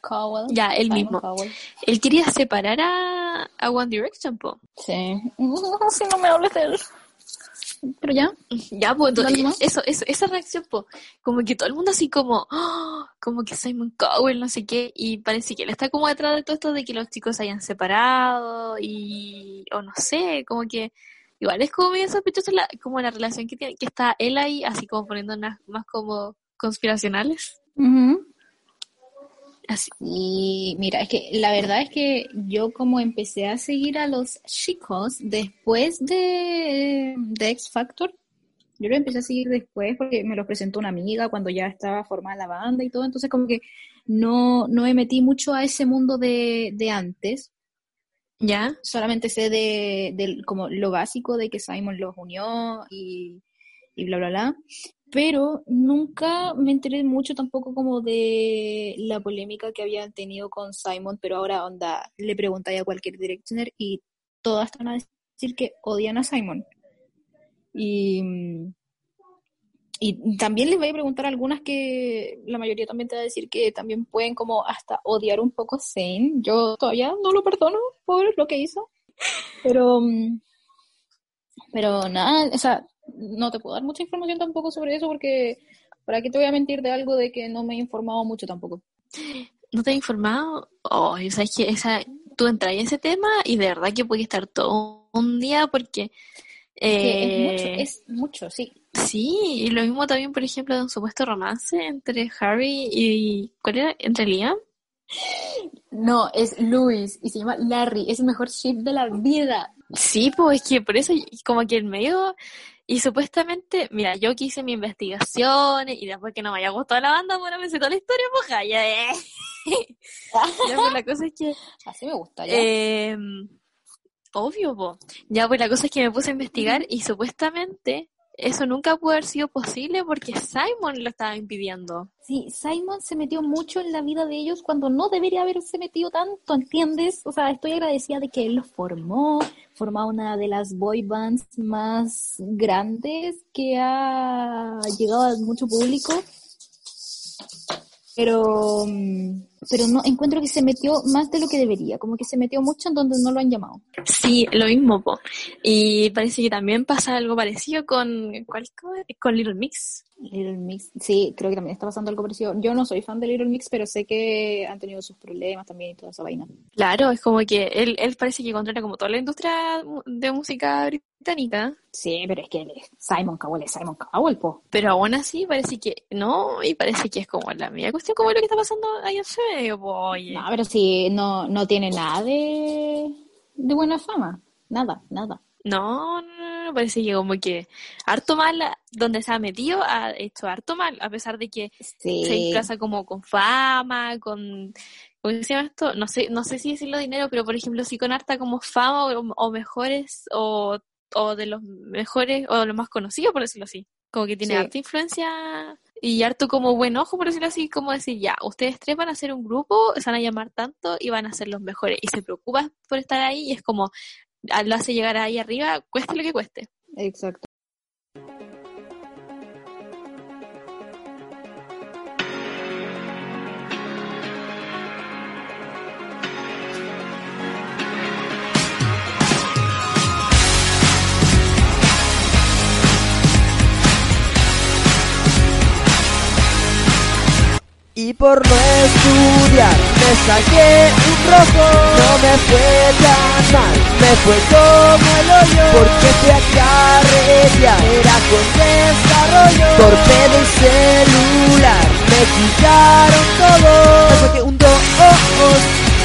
Cowell. Ya, él Simon mismo. Cowell. Él quería separar a, a One Direction, po. Sí. Si no me hables de él. Pero ya. Ya, pues, entonces, eso, eso, esa reacción, pues, como que todo el mundo así como, "Ah", como que Simon Cowell, no sé qué, y parece que él está como detrás de todo esto de que los chicos se hayan separado, y, o no sé, como que, igual es como medio sospechoso la, como la relación que tiene, que está él ahí, así como poniendo unas más como conspiracionales, así, Y mira, es que la verdad es que yo como empecé a seguir a los chicos después de, de X Factor, yo lo empecé a seguir después porque me los presentó una amiga cuando ya estaba formada la banda y todo, entonces como que no, no me metí mucho a ese mundo de, de antes. ¿Ya? Solamente sé de, del- como lo básico de que Simon los unió y, y bla, bla, bla. Pero nunca me enteré mucho tampoco como de la polémica que habían tenido con Simon, pero ahora onda, le preguntáis a cualquier directioner y todas están a decir que odian a Simon. Y, y también les voy a preguntar algunas que la mayoría también te va a decir que también pueden como hasta odiar un poco a Zane. Yo todavía no lo perdono por lo que hizo. Pero, mm, pero nada, o sea, no te puedo dar mucha información tampoco sobre eso porque para qué te voy a mentir de algo de que no me he informado mucho tampoco. ¿No te he informado? Oh, sabes que esa, tú entras en ese tema y de verdad que puede estar todo un día porque Que es mucho, eh, es mucho, sí. sí, y lo mismo también, por ejemplo, de un supuesto romance entre Harry y ¿cuál era? Entre Liam. No, es Luis y se llama Larry, es el mejor ship de la vida. Sí, pues es que por eso, como que el medio, y supuestamente, mira, yo que hice mi investigación y después que no me haya gustado la banda, bueno, me sé toda la historia, pues ya, eh. Ya, pues la cosa es que, Así me gusta, ¿ya? eh, obvio, po. Ya, pues la cosa es que me puse a investigar y supuestamente eso nunca pudo haber sido posible porque Simon lo estaba impidiendo. Sí, Simon se metió mucho en la vida de ellos cuando no debería haberse metido tanto, ¿entiendes? O sea, estoy agradecida de que él los formó, formó una de las boy bands más grandes que ha llegado a mucho público. Pero, mm, pero no encuentro que se metió más de lo que debería, como que se metió mucho en donde no lo han llamado. Sí, lo mismo, po. Y parece que también pasa algo parecido con, ¿cuál es? Con Little Mix. Little Mix, sí, creo que también está pasando algo parecido. Yo no soy fan de Little Mix, pero sé que han tenido sus problemas también y toda esa vaina. Claro, es como que él, él parece que controla como toda la industria de música británica, Sí, pero es que él es Simon Cowell, es Simon Cowell, po. pero aún así parece que no, y parece que es como la media cuestión como lo que está pasando ahí en medio, po, oye. No, pero sí, no, no tiene nada de, de buena fama. Nada, nada. No, no, no, no, parece que como que harto mal, donde se ha metido, ha hecho harto mal, a pesar de que se Sí. disfraza como con fama, con, ¿cómo se llama esto? No sé, no sé si decirlo dinero, pero por ejemplo, sí con harta como fama o, o mejores, o, o de los mejores, o de los más conocidos, por decirlo así. Como que tiene Sí. harta influencia y harto como buen ojo, por decirlo así, como decir, ya, ustedes tres van a hacer un grupo, se van a llamar tanto y van a ser los mejores. Y se preocupa por estar ahí y es como, lo hace llegar ahí arriba, cueste lo que cueste. Exacto. Y por no estudiar me saqué un rojo. No me fue tan mal, me fue como el hoyo Porque fui a carretear, era con desarrollo. Torpedo y celular, me quitaron todo. Me saqué un dos,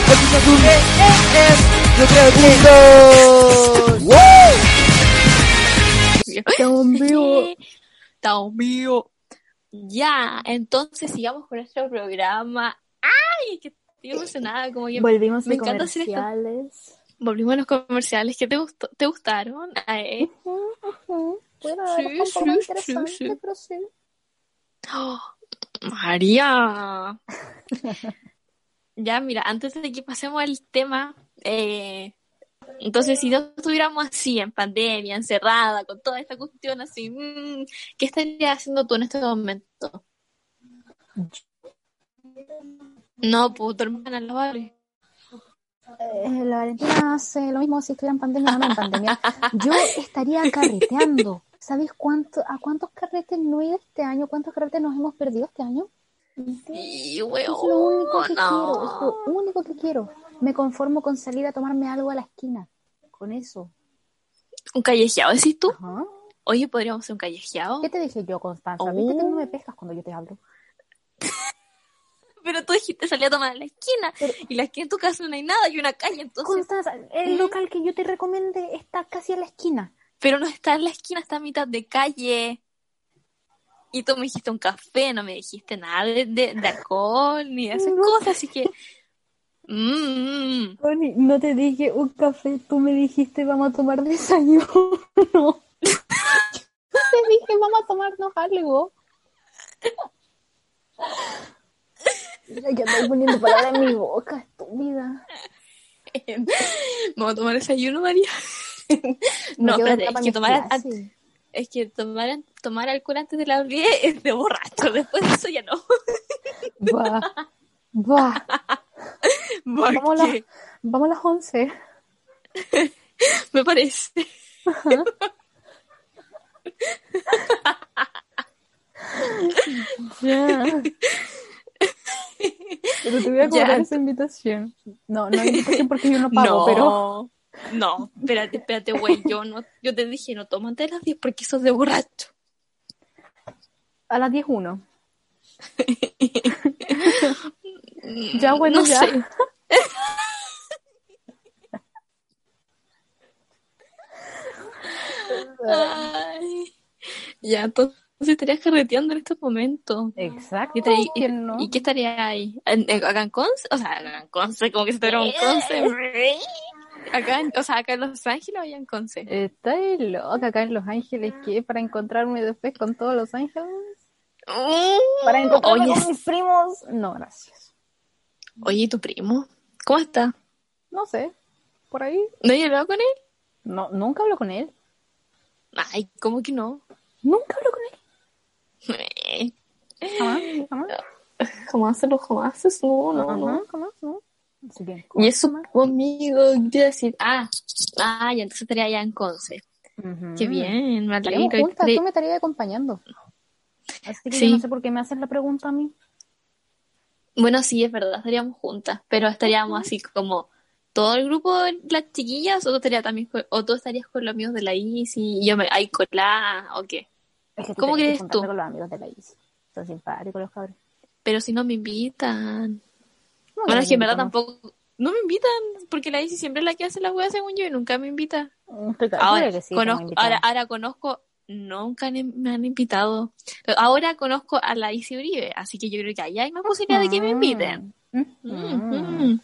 el quizás un e, e, es Yo creo que un dos. Estamos vivos. Estamos vivos. Ya, entonces sigamos con nuestro programa. ¡Ay! Que estoy emocionada, como que Volvimos me encanta hacer comerciales. volvimos a los comerciales. ¿Qué te gustó? ¿Te gustaron? Ay, Bueno, Sí, sí, interesante, sí. pero sí. ¡Oh! María. Ya, mira, antes de que pasemos al tema, eh, entonces si no estuviéramos así, en pandemia, encerrada, con toda esta cuestión así, mm, ¿qué estarías haciendo tú en este momento? No, pues tu hermana la Vale. Eh, la Valentina hace lo mismo si estuviera en pandemia o no en pandemia. Yo estaría carreteando. ¿Sabes cuánto, a cuántos carretes no he ido este año? ¿Cuántos carretes nos hemos perdido este año? Sí, Es weón, lo único que no. quiero, es lo único que quiero. Me conformo con salir a tomarme algo a la esquina. Con eso. ¿Un callejeado decís tú? Ajá. Oye, podríamos hacer un callejeado. ¿Qué te dije yo, Constanza? Oh. ¿Viste que no me pescas cuando yo te hablo? Pero tú dijiste salir a tomar en la esquina. Pero- Y la esquina en tu casa no hay nada, hay una calle, entonces. Constanza, el local que yo te recomendé está casi a la esquina. Pero no está en la esquina, está a mitad de calle. Y tú me dijiste un café, no me dijiste nada de, de, de alcohol ni de esas No. cosas, así que Mm, Connie, no te dije un café, tú me dijiste vamos a tomar desayuno. No. te dije vamos a tomarnos algo. Mira que estoy poniendo palabras en mi boca, estúpida. Vamos a tomar desayuno, María. No, espérate, es que tomar, es que tomar, tomar alcohol antes de las 10 es de borracho. Después de eso ya no. Va, va. ¿Por Vamos a, qué? las, vamos a las 11. Me parece. Ya. Pero te voy a cobrar Ya. esa invitación. No, no hay invitación porque yo no pago, no, pero. no, espérate, espérate, güey. Yo, no, yo te dije, no toma antes de las 10 porque sos de borracho. A las 10 uno. Ya, bueno, no ya. sé. Ay. Ya, entonces estarías carreteando en estos momentos. Exacto. ¿Y, te- y- ¿quién no? y qué estaría ahí? ¿En, en- ¿Acá en Conce? O sea, en Conce, como que se tuviera un Conce. Acá, en- o sea, acá en Los Ángeles o allá en Conce. Estoy loca acá en Los Ángeles, ¿qué? Para encontrarme después con todos Los Ángeles. Para encontrarme Oye, con mis primos. No, gracias. oye, ¿y tu primo? ¿Cómo está? No sé. Por ahí. ¿No he hablado con él? No, nunca hablo con él. Ay, ¿cómo que no? Nunca hablo con él. Jamás, jamás. Jamás se lo jamás. No, no, Ajá, no. jamás, no. Así que, Y eso conmigo, quiero decir, ah, ah, ya entonces estaría allá en Conce. Ujú. Qué bien, me alegro. juntas, tú me estarías acompañando. Así que Sí. yo no sé por qué me haces la pregunta a mí. Bueno, sí, es verdad, estaríamos juntas, pero estaríamos así como todo el grupo de las chiquillas, o tú, estarías también con- o tú estarías con los amigos de la ICI, y yo me, ahí colada, o qué. Es que ¿Cómo crees tú? con los amigos de la. Son simpáticos los cabros. Pero si no me invitan. No, Bueno, no es que en verdad tampoco, no me invitan, porque la ICI siempre es la que hace las weas según yo y nunca me invita. Estoy Ahora, que sí, conozco, invitado. ahora, ahora conozco, nunca me han invitado. Ahora conozco a la Isi Uribe, así que yo creo que allá hay más posibilidad de que me inviten. Mm.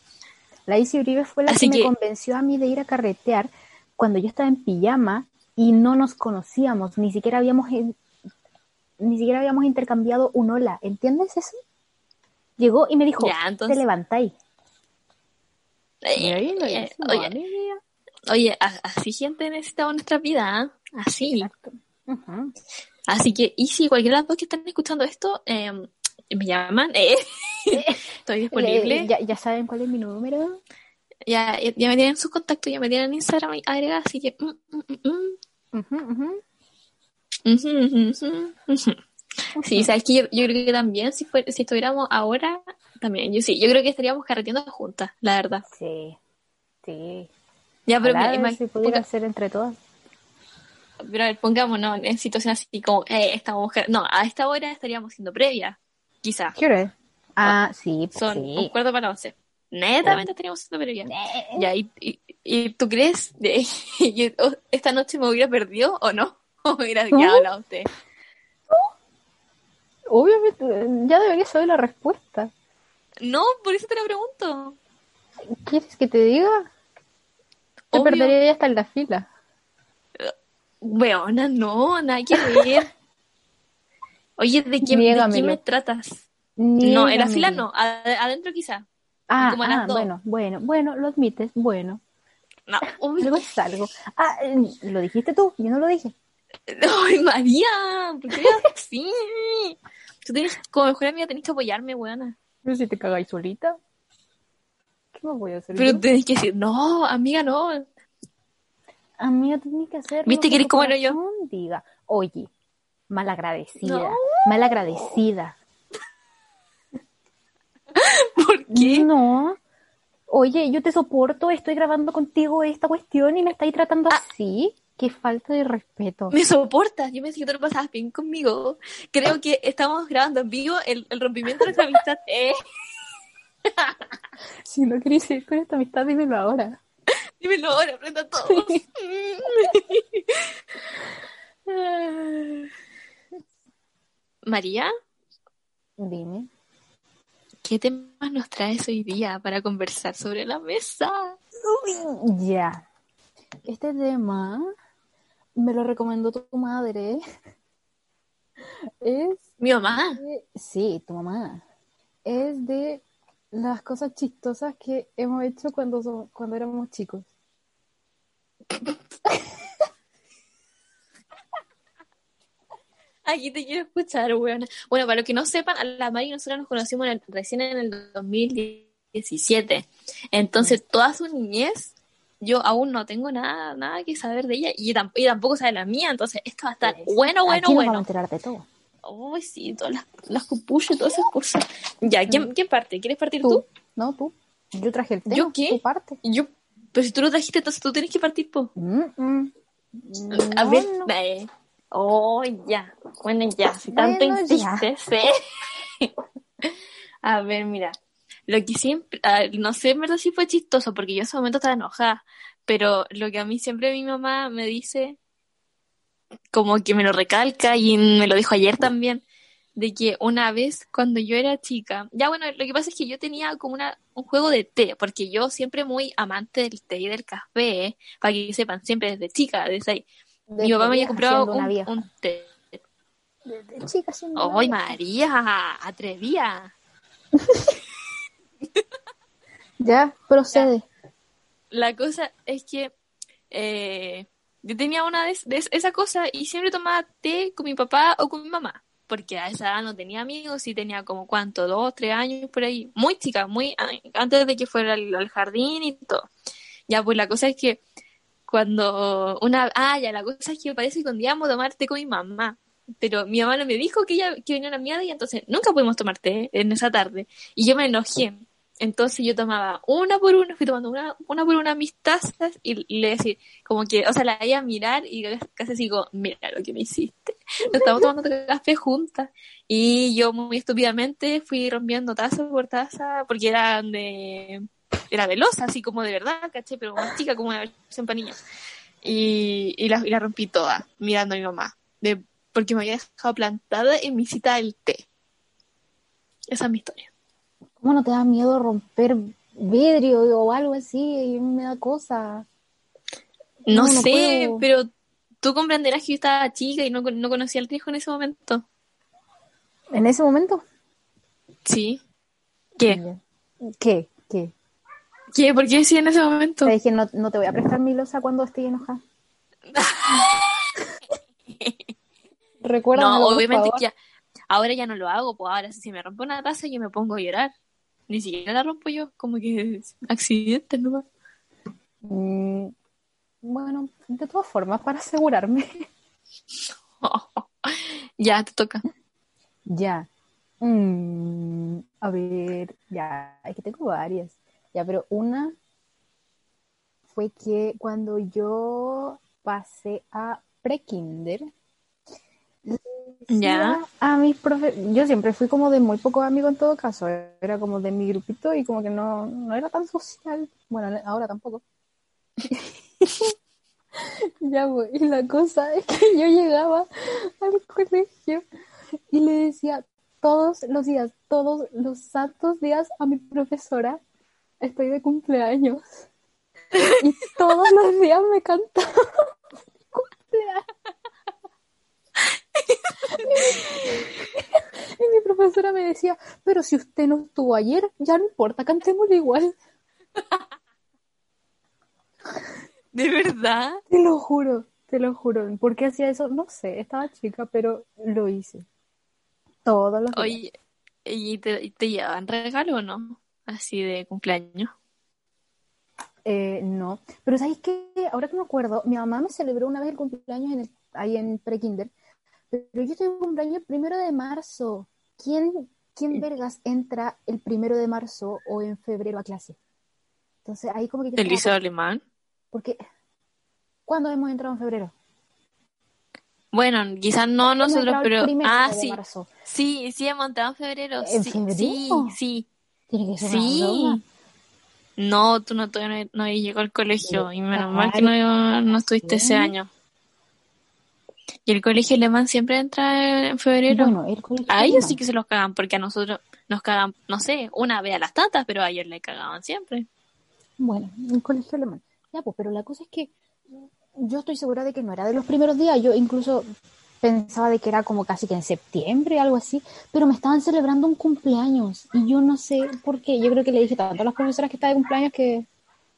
La Isi Uribe fue la Así que, que- me convenció a mí de ir a carretear cuando yo estaba en pijama y no nos conocíamos, ni siquiera habíamos ni siquiera habíamos intercambiado un hola, ¿entiendes eso? Llegó y me dijo, Ya, entonces- te levantáis. Eh, eh, hicimos, oye, oye, a- así gente necesitamos nuestra vida, ¿ah? Así. Exacto. Así que, y si cualquiera de las dos que están escuchando esto, eh, me llaman, eh, estoy disponible. Eh, ya, ya saben cuál es mi número. Ya, ya, ya me tienen sus contactos, ya me tienen en Instagram agregada, así que... Sí, sabes que yo, yo creo que también si, fue, si estuviéramos ahora, también, yo sí, yo creo que estaríamos carreteando juntas, la verdad. Sí, sí. Ya, pero, Ojalá mira, ima- si pudiera ser entre todas. Pero a ver, pongámonos en situaciones así como, eh, estamos, car- no, a esta hora estaríamos siendo previa, quizá. ¿Qué hora es? Ah, sí, pues Son sí. un cuarto para once. Netamente estaríamos siendo previa. Ya, ¿y, y, y tú crees de, que oh, esta noche me hubiera perdido o no? ¿O hubiera ¿No? quedado la usted? Obviamente, ya debería saber la respuesta. No, por eso te lo pregunto. ¿Quieres que te diga? Te Obvio. perdería hasta en la fila. Weona, no, nada que ver. Oye, ¿de qué, ¿de Niégamelo. me tratas? No, en la fila no, ad- adentro quizá. Ah, como ah, bueno, bueno, bueno, lo admites, bueno. No, Algo es algo. Ah, eh, lo dijiste tú, yo no lo dije. ay, María, ¿por qué así? Tú tenés, como mejor amiga tenés que apoyarme, weona. Pero si te cagáis solita, ¿qué más voy a hacer? Pero tenés que decir, no, amiga, no. Amiga, tenés que hacer. ¿Viste que eres como era yo? Diga, oye, malagradecida, No. malagradecida. ¿Por qué? No. Oye, yo te soporto, estoy grabando contigo esta cuestión y me estáis tratando Ah. así. Qué falta de respeto. Me soportas, yo pensé que tú lo pasabas bien conmigo. Creo que estamos grabando en vivo el, el rompimiento de nuestra amistad. Eh, Si no queréis seguir con esta amistad, dímelo ahora. Dímelo ahora, frente a todos. María, Dime. ¿qué temas nos traes hoy día para conversar sobre la mesa? Ya. Este tema me lo recomendó tu madre. Es Mi mamá. de- sí, tu mamá. Es de las cosas chistosas que hemos hecho cuando cuando éramos chicos. Aquí te quiero escuchar, weona. Bueno, para los que no sepan, a la Mari nosotros nos conocimos en el- recién en el 2017. Entonces, toda su niñez, yo aún no tengo nada, nada que saber de ella y, tamp- tampoco sabe la mía. Entonces, esto va a estar bueno, bueno, Aquí nos vamos a bueno. enterar de todo. Uy, sí, todas las, las cupuchas y todas esas cosas. Ya, ¿quién, ¿quién parte? ¿Quieres partir tú? Tú, no tú. Yo traje el tema. ¿Yo qué? Tu parte. Yo, pero si tú lo trajiste, entonces tú tienes que partir, po. Mm, mm. A ver, no. eh, oh, ya. Bueno, ya, si tanto Bueno, insistes, ¿eh? A ver, mira. Lo que siempre, ah, no sé en verdad si fue chistoso, porque yo en ese momento estaba enojada, pero lo que a mí siempre mi mamá me dice, como que me lo recalca y me lo dijo ayer también, de que una vez cuando yo era chica, ya bueno, lo que pasa es que yo tenía como una, un juego de té, porque yo siempre muy amante del té y del café, ¿eh? para que sepan, siempre desde chica, desde ahí. Desde Mi papá me había comprado un, té. Desde chica siendo ¡Ay. María! ¡Atrevía! Ya, procede. La cosa es que eh, yo tenía una de, de esa cosa y siempre tomaba té con mi papá o con mi mamá. Porque a esa edad no tenía amigos y tenía como cuánto, dos, tres años por ahí. Muy chica, muy antes de que fuera al, jardín y todo. Ya, pues la cosa es que cuando una... Ah, ya, la cosa es que parece que un día vamos a tomar té con mi mamá. Pero mi mamá no me dijo que ella que venía una mierda y entonces nunca pudimos tomar té en esa tarde. Y yo me enojé. Entonces yo tomaba una por una, fui tomando una, una por una mis tazas y le decía, como que, o sea, la iba a mirar y casi como, mira lo que me hiciste. Nos estábamos tomando café juntas y yo muy estúpidamente fui rompiendo taza por taza porque eran de, era velosa, así como de verdad, caché, pero más chica como una versión para niños. Y, y la rompí toda mirando a mi mamá, de, porque me había dejado plantada en mi cita del té. Esa es mi historia. ¿Cómo no te da miedo romper vidrio o algo así? Y me da cosa. No, sé, pero tú comprenderás que yo estaba chica y no, no conocía el riesgo en ese momento. ¿En ese momento? Sí. ¿Qué? ¿Qué? ¿Qué? ¿Qué? ¿Por qué sí en ese momento? Te dije, no, no te voy a prestar mi losa cuando esté enojada. Recuerda. No, obviamente que ya- ahora ya no lo hago, pues ahora si me rompo una taza yo me pongo a llorar. Ni siquiera la rompo yo, como que es accidente nomás. Mm, bueno, de todas formas, para asegurarme. ya, te toca. Ya. Mm, a ver, ya, es que tengo varias. Ya, pero una fue que cuando yo pasé a pre-kinder, Ya. a mis profe yo siempre fui como de muy pocos amigos en todo caso, era como de mi grupito y como que no, no era tan social, bueno, ahora tampoco. Ya, pues, y la cosa es que yo llegaba al colegio y le decía todos los días, todos los santos días a mi profesora, estoy de cumpleaños. Y todos los días me cantaba mi cumpleaños. Y mi profesora me decía, pero si usted no estuvo ayer, ya no importa, cantémoslo igual. ¿De verdad? Te lo juro, te lo juro. ¿Por qué hacía eso? No sé, estaba chica, pero lo hice. Todos los días. Oye, ¿y te, te llevaban regalo o no? Así de cumpleaños. Eh, no, pero ¿sabes qué? Ahora que me acuerdo, mi mamá me celebró una vez el cumpleaños en el- ahí en pre-kinder, pero yo tengo cumpleaños el primero de marzo. ¿Quién, ¿Quién vergas entra el primero de marzo o en febrero a clase? Entonces ahí como que yo ¿El estaba- liceo alemán? Porque, ¿cuándo hemos entrado en febrero? Bueno, quizás no nosotros, pero... Ah, de sí. marzo. Sí, sí, hemos entrado en febrero. ¿En sí, febrero? Sí, sí. Tiene que ser Sí. No, tú no, todavía no, no llegó al colegio y menos mal que no, no estuviste ese año. Y el colegio alemán siempre entra en febrero. Bueno, el colegio a ellos alemán. sí que se los cagan porque a nosotros, nos cagan, no sé, una vez a las tantas, pero ayer le cagaban siempre. Bueno, un colegio alemán. Ya, pues, pero la cosa es que yo estoy segura de que no era de los primeros días. Yo incluso pensaba de que era como casi que en septiembre, algo así, pero me estaban celebrando un cumpleaños y yo no sé por qué. Yo creo que le dije tanto a las profesoras que estaba de cumpleaños que...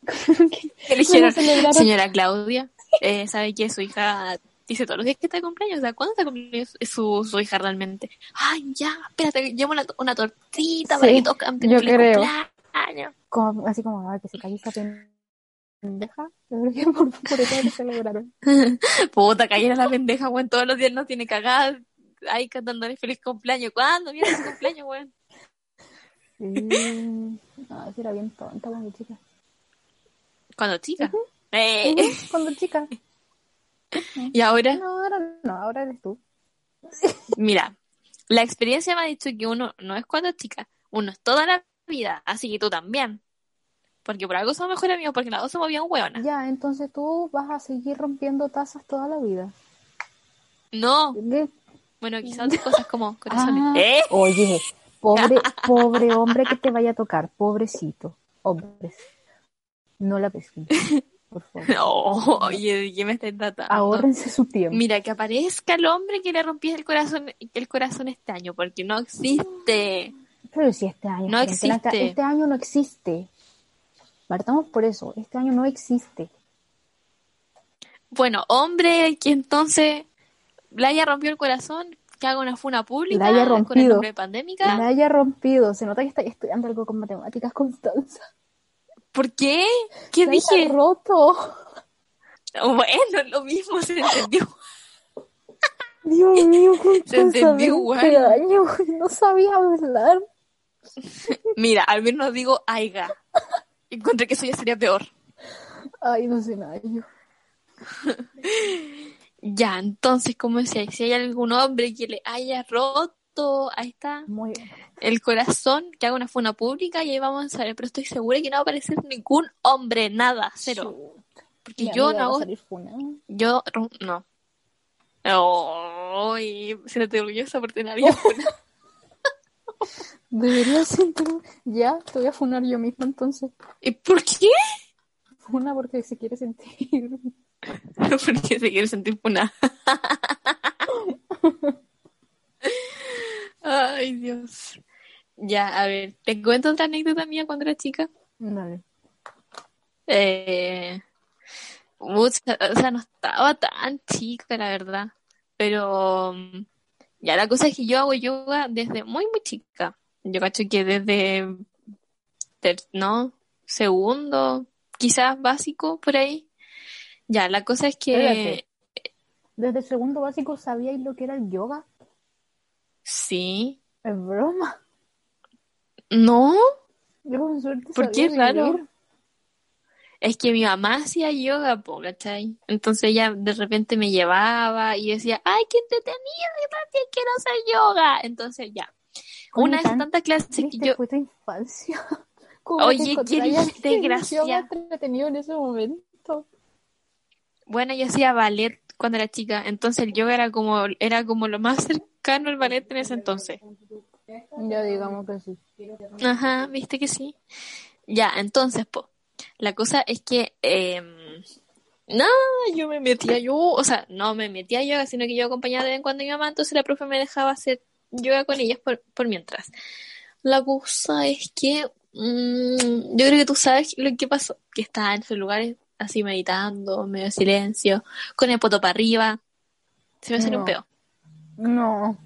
que ¿Qué le dijeron? Señora Claudia, eh, ¿sabe que su hija dice todos los días que está de cumpleaños? O sea, ¿cuándo está de cumpleaños su, su hija realmente? Ay, ya, espérate, llevo una, una tortita para Sí, que todos canten yo feliz creo. cumpleaños. Como- así como, "Ay, que se cayó esta pendeja. Que por, por eso me celebraron. Puta, cayera la pendeja, weón, todos los días nos tiene cagada. Ahí cantándole feliz cumpleaños. ¿Cuándo viene su cumpleaños, weón? Sí. No, era bien tonta cuando chica. Cuando chica. Eh, Cuando chica. y ahora, No, ahora no, ahora eres tú. mira, la experiencia me ha dicho que uno no es cuando chica, uno es toda la vida, así que tú también. Porque por algo somos mejores amigos, porque las dos somos bien hueonas. Ya, entonces tú vas a seguir rompiendo tazas toda la vida. No, ¿Qué? bueno, quizás otras cosas como corazones. Ah, ¿Eh? Oye, pobre, pobre hombre que te vaya a tocar, pobrecito. Hombres. No la pesquen, por favor. No, oye, ¿de qué me estás tratando? Ahórrense su tiempo. Mira, que aparezca el hombre que le rompí el corazón, el corazón este año, porque no existe. Pero si este año, No existe. Este año no existe. Partamos por eso. Este año no existe. Bueno, hombre que entonces le haya rompido el corazón, que haga una funa pública La haya con el rompido. nombre de pandémica. La haya rompido. Se nota que está estudiando algo con matemáticas, Constanza. ¿Por qué? ¿Qué dije? roto. Bueno, lo mismo se entendió. Dios mío, Constanza, entendió 20 igual. años. No sabía hablar. Mira, al menos digo aiga. Encontré que eso ya sería peor. Ay, no sé nada. Yo. Ya, entonces, como decía, si hay algún hombre que le haya roto, ahí está, Muy bien. el corazón, que haga una funa pública y ahí vamos a saber, pero estoy segura que no va a aparecer ningún hombre, nada, cero. Porque Mi yo no hago, yo ro- no. Ay, siéntate orgullosa por tener a alguien funa. Debería ser tú. Ya, te voy a funar yo misma entonces. ¿Y por qué? Funa porque se quiere sentir. Porque se quiere sentir funada. Ay, Dios. Ya, a ver, te cuento otra anécdota mía cuando era chica. Dale. Eh, o sea, no estaba tan chica, la verdad. Pero ya la cosa es que yo hago yoga desde muy, muy chica. Yo cacho que desde, ter- no, segundo, quizás básico, por ahí. Ya, la cosa es que Espérate. Desde segundo básico sabíais lo que era el yoga. sí, Es broma. no, Yo con suerte ¿Por qué sabía raro? es que mi mamá hacía yoga, po, ¿cachai? Entonces ella de repente me llevaba y decía, ay, qué entretenido, yo también quiero hacer yoga. Entonces ya, una de tantas clases que yo, fue tu infancia. ¿Cómo Oye, qué desgracia. entretenido en ese momento? bueno, yo hacía ballet cuando era chica, entonces el yoga era como, era como lo más cercano al ballet en ese entonces. Ya digamos que sí. Ajá, viste que sí. Ya, entonces, po, la cosa es que, eh, nada, yo me metía yo, o sea, no me metía yoga, sino que yo acompañaba de vez en cuando a mi mamá, entonces la profe me dejaba hacer yoga con ellas por, por mientras. La cosa es que, mm, yo creo que tú sabes lo que pasó, que estaba en esos lugares así meditando, medio silencio, con el poto para arriba, se me salió un No. peo. No.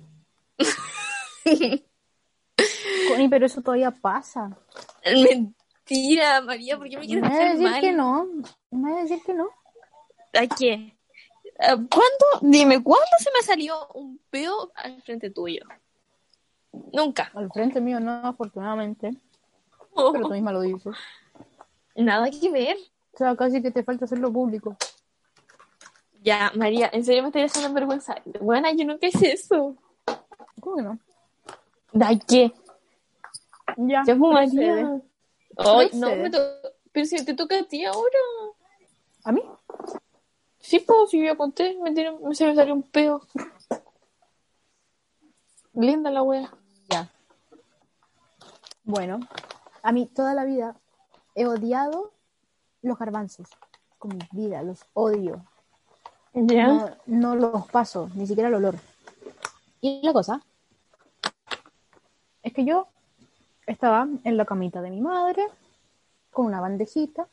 Connie, pero eso todavía pasa. Mentira, María, ¿por qué me quieres hacer decir mal? que no. Me vas a decir que no. ¿A qué? Ah, ¿Cuándo? Dime, ¿cuándo se me salió un peo al frente tuyo? Nunca. Al frente mío no, afortunadamente. Oh, Pero tú misma lo dices. nada que ver. O sea, casi que te falta hacerlo público. Ya, María, en serio me estoy haciendo vergüenza. Buena, yo nunca hice eso. ¿Cómo que no? ¿Da qué? Ya. Ya, procede. María. Ay, no, me to- pero si te toca a ti ahora. ¿A mí? Sí, pues, si yo conté, me tiró- se me salió un peo. Linda la wea. Ya. Bueno, a mí toda la vida he odiado los garbanzos. Con mi vida, los odio. No, no los paso, ni siquiera el olor. Y la cosa es que yo estaba en la camita de mi madre con una bandejita.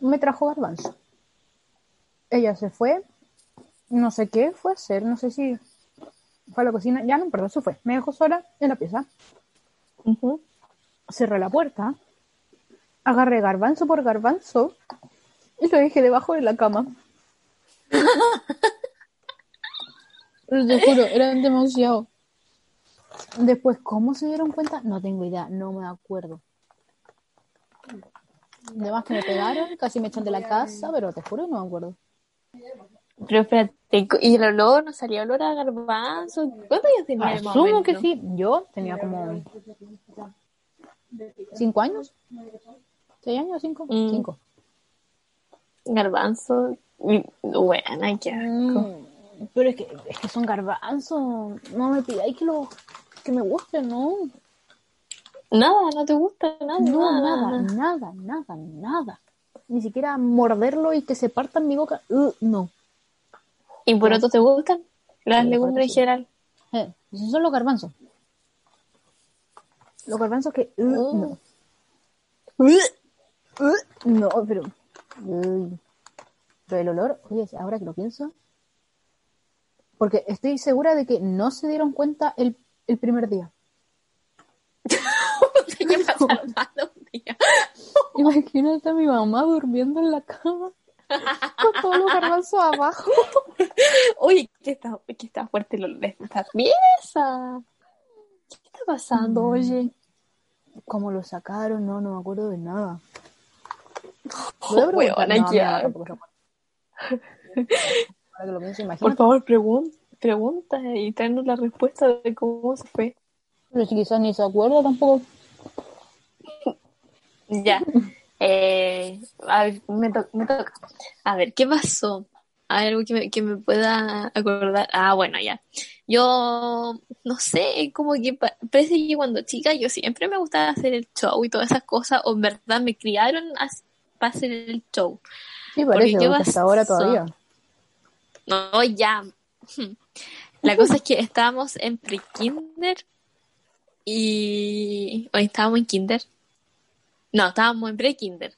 Me trajo garbanzo. Ella se fue. No sé qué fue a hacer. No sé si fue a la cocina. Ya no, perdón, se fue. Me dejó sola en la pieza. Cerré la puerta. Agarré garbanzo por garbanzo y lo dejé debajo de la cama. Pero te juro, eran demasiado. Después, ¿cómo se dieron cuenta? No tengo idea, no me acuerdo. Además que me pegaron, casi me echan de la casa, pero te juro, no me acuerdo. Pero espérate, ¿y el olor? ¿No salía olor a garbanzo? ¿Cuántos años tenía Asumo que sí. Yo tenía como cinco años. ¿Seis años? ¿Cinco? Mm. Cinco. Garbanzo. Buena, qué asco. Mm, Pero es que, es que son garbanzos. No me pidáis que los que me gusten, no. Nada, no te gusta nada. No, nada. nada, nada, nada. Ni siquiera morderlo y que se parta en mi boca. Uh, no. ¿Y por otro te gustan? Las Sí, legumbres en sí. general. Eh, esos son los garbanzos. Los garbanzos que. uh, Mm. no. No, pero. Pero el olor, oye, ahora que lo pienso. Porque estoy segura de que no se dieron cuenta el, el primer día. Imagínate a mi mamá durmiendo en la cama con todos los garbanzos abajo. Oye, ¿qué está, qué está fuerte el olor de esta pieza? ¿Qué está pasando, Mm. oye? ¿Cómo lo sacaron? No, no me acuerdo de nada. Oh, weona, no, qué Ahora que lo pienso, Por favor, pregun- pregunta y tráenos la respuesta de cómo se fue. Pero si quizás ni se acuerda tampoco. Ya. Eh, a ver, me, to- me toca. A ver, ¿qué pasó? ¿Hay algo que me, que me pueda acordar? Ah, bueno, ya. Yo, no sé, como que pa- parece que cuando chica yo siempre me gustaba hacer el show y todas esas cosas, o en verdad me criaron para hacer el show. Sí, parece, Porque, ¿qué porque hasta ahora todavía. No, ya. La cosa es que estábamos en pre-kinder y... Hoy estábamos en kinder. No, estábamos en pre-kinder.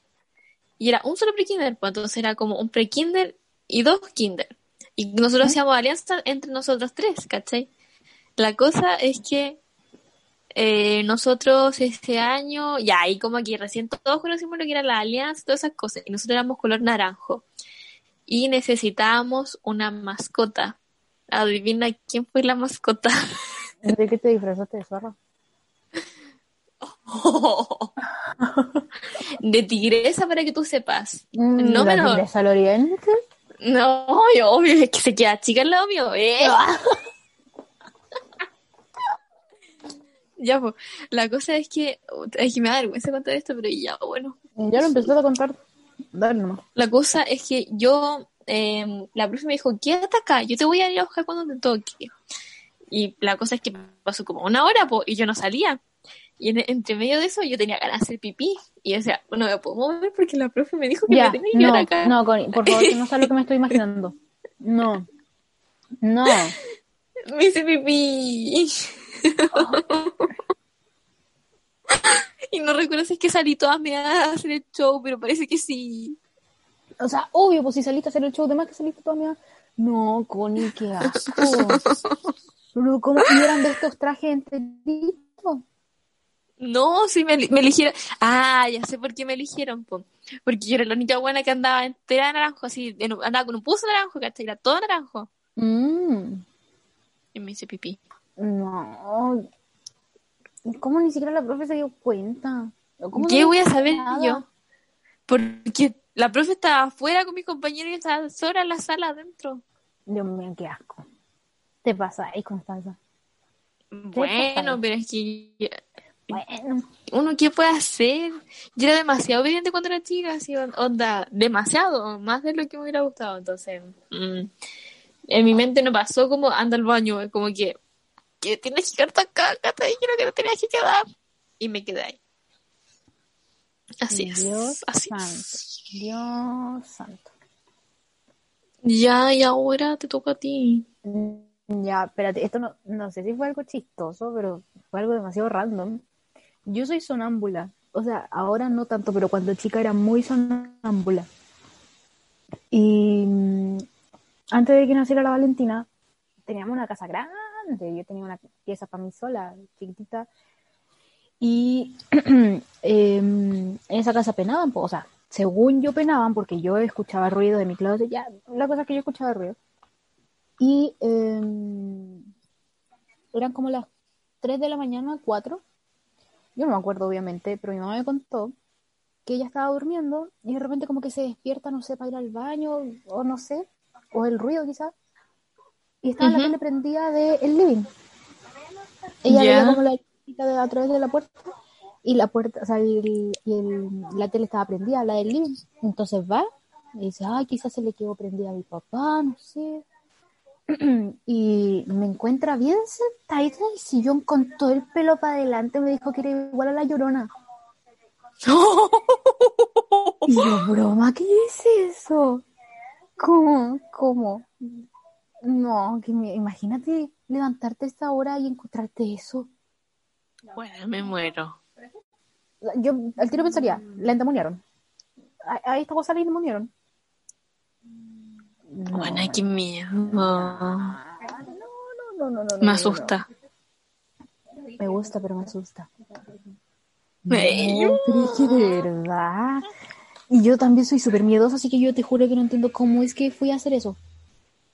Y era un solo pre-kinder, pues entonces era como un pre-kinder y dos kinder. Y nosotros hacíamos alianza entre nosotros tres, ¿cachai? La cosa es que eh, nosotros ese año, ya ahí como que recién todos conocimos lo que era la alianza, todas esas cosas, y nosotros éramos color naranjo. Y necesitábamos una mascota. Adivina quién fue la mascota. ¿De qué te disfrazaste de zorra? De tigresa para que tú sepas. Mm, No, ¿La tigresa al oriente? No, obvio, es que se queda chica al lado mío, ¿eh? Ya, pues, la cosa es que, es que me da vergüenza contar esto, pero ya, bueno. Ya lo empecé a contar. Dale nomás. La cosa es que yo, eh, la profe me dijo, quédate acá, yo te voy a ir a buscar cuando te toque. Y la cosa es que pasó como una hora, po, y yo no salía. Y en- entre medio de eso yo tenía ganas de hacer pipí. Y yo decía, no me puedo mover porque la profe me dijo que Ya, me tenía que no, acá. no, Connie, por favor, que no sabes lo que me estoy imaginando. No. No. Me hice pipí. y no recuerdo si es que salí toda meada a hacer el show, pero parece que sí. O sea, obvio, pues si saliste a hacer el show, demás que saliste toda mía. No, Connie, qué asco. Pero, ¿cómo? ¿Y eran de estos trajes enteritos? No, sí me, me eligieron. Ah, ya sé por qué me eligieron, po. Porque yo era la única buena que andaba entera de naranjo, así, en andaba con un puso naranjo, ¿cachai? Era todo naranjo. Mm, Y me hice pipí. No. ¿Cómo ni siquiera la profe se dio cuenta? ¿Cómo ¿Qué voy a saber nada? yo? Porque la profe estaba afuera con mis compañeros y estaba sola en la sala adentro. Dios mío, qué asco. Te pasa ahí, Constanza. Bueno, pero es que Bueno, uno qué puede hacer. Yo era demasiado obediente cuando era chica, así onda, demasiado, más de lo que me hubiera gustado. Entonces, mm, en mi mente no pasó como anda al baño, como que, que tienes que quedarte acá, Cata, y creo que no tenías que quedar. y me quedé ahí. Así es. Dios así santo. es. Dios santo. Ya, y ahora te toca a ti. Ya, espérate, esto no, no sé si fue algo chistoso, pero fue algo demasiado random. Yo soy sonámbula, o sea, ahora no tanto, pero cuando chica era muy sonámbula. Y mm, antes de que naciera la Valentina, teníamos una casa grande, yo tenía una pieza para mí sola, chiquitita, y em, en esa casa penaban, po, o sea, según yo penaban, porque yo escuchaba ruido de mi closet, ya, la cosa que yo escuchaba ruido. Y em, eran como las 3 de la mañana, 4. Yo no me acuerdo, obviamente, pero mi mamá me contó que ella estaba durmiendo y de repente como que se despierta, no sé, para ir al baño o no sé, o el ruido quizás. Y estaba la tele prendida del living. Ella Ya. veía como la de a través de la puerta y la puerta, o sea, y, el- y el- la tele estaba prendida, la del living. Entonces va y dice, ay, quizás se le quedó prendida a mi papá, no sé. y me encuentra bien sentadita en el sillón con todo el pelo para adelante. Me dijo que era igual a la llorona. Y yo, broma, ¿qué es eso? ¿Cómo? ¿Cómo? No, que me- imagínate levantarte a esta hora y encontrarte eso. Bueno, me muero. Yo al tiro pensaría, la endemoniaron. A, a esta cosa la endemoniaron. No, Bueno, qué miedo. no, no, no, no, no, Me asusta. Me gusta, pero me asusta. No, pero es que de verdad. Y yo también soy súper miedosa, así que yo te juro que no entiendo cómo es que fui a hacer eso.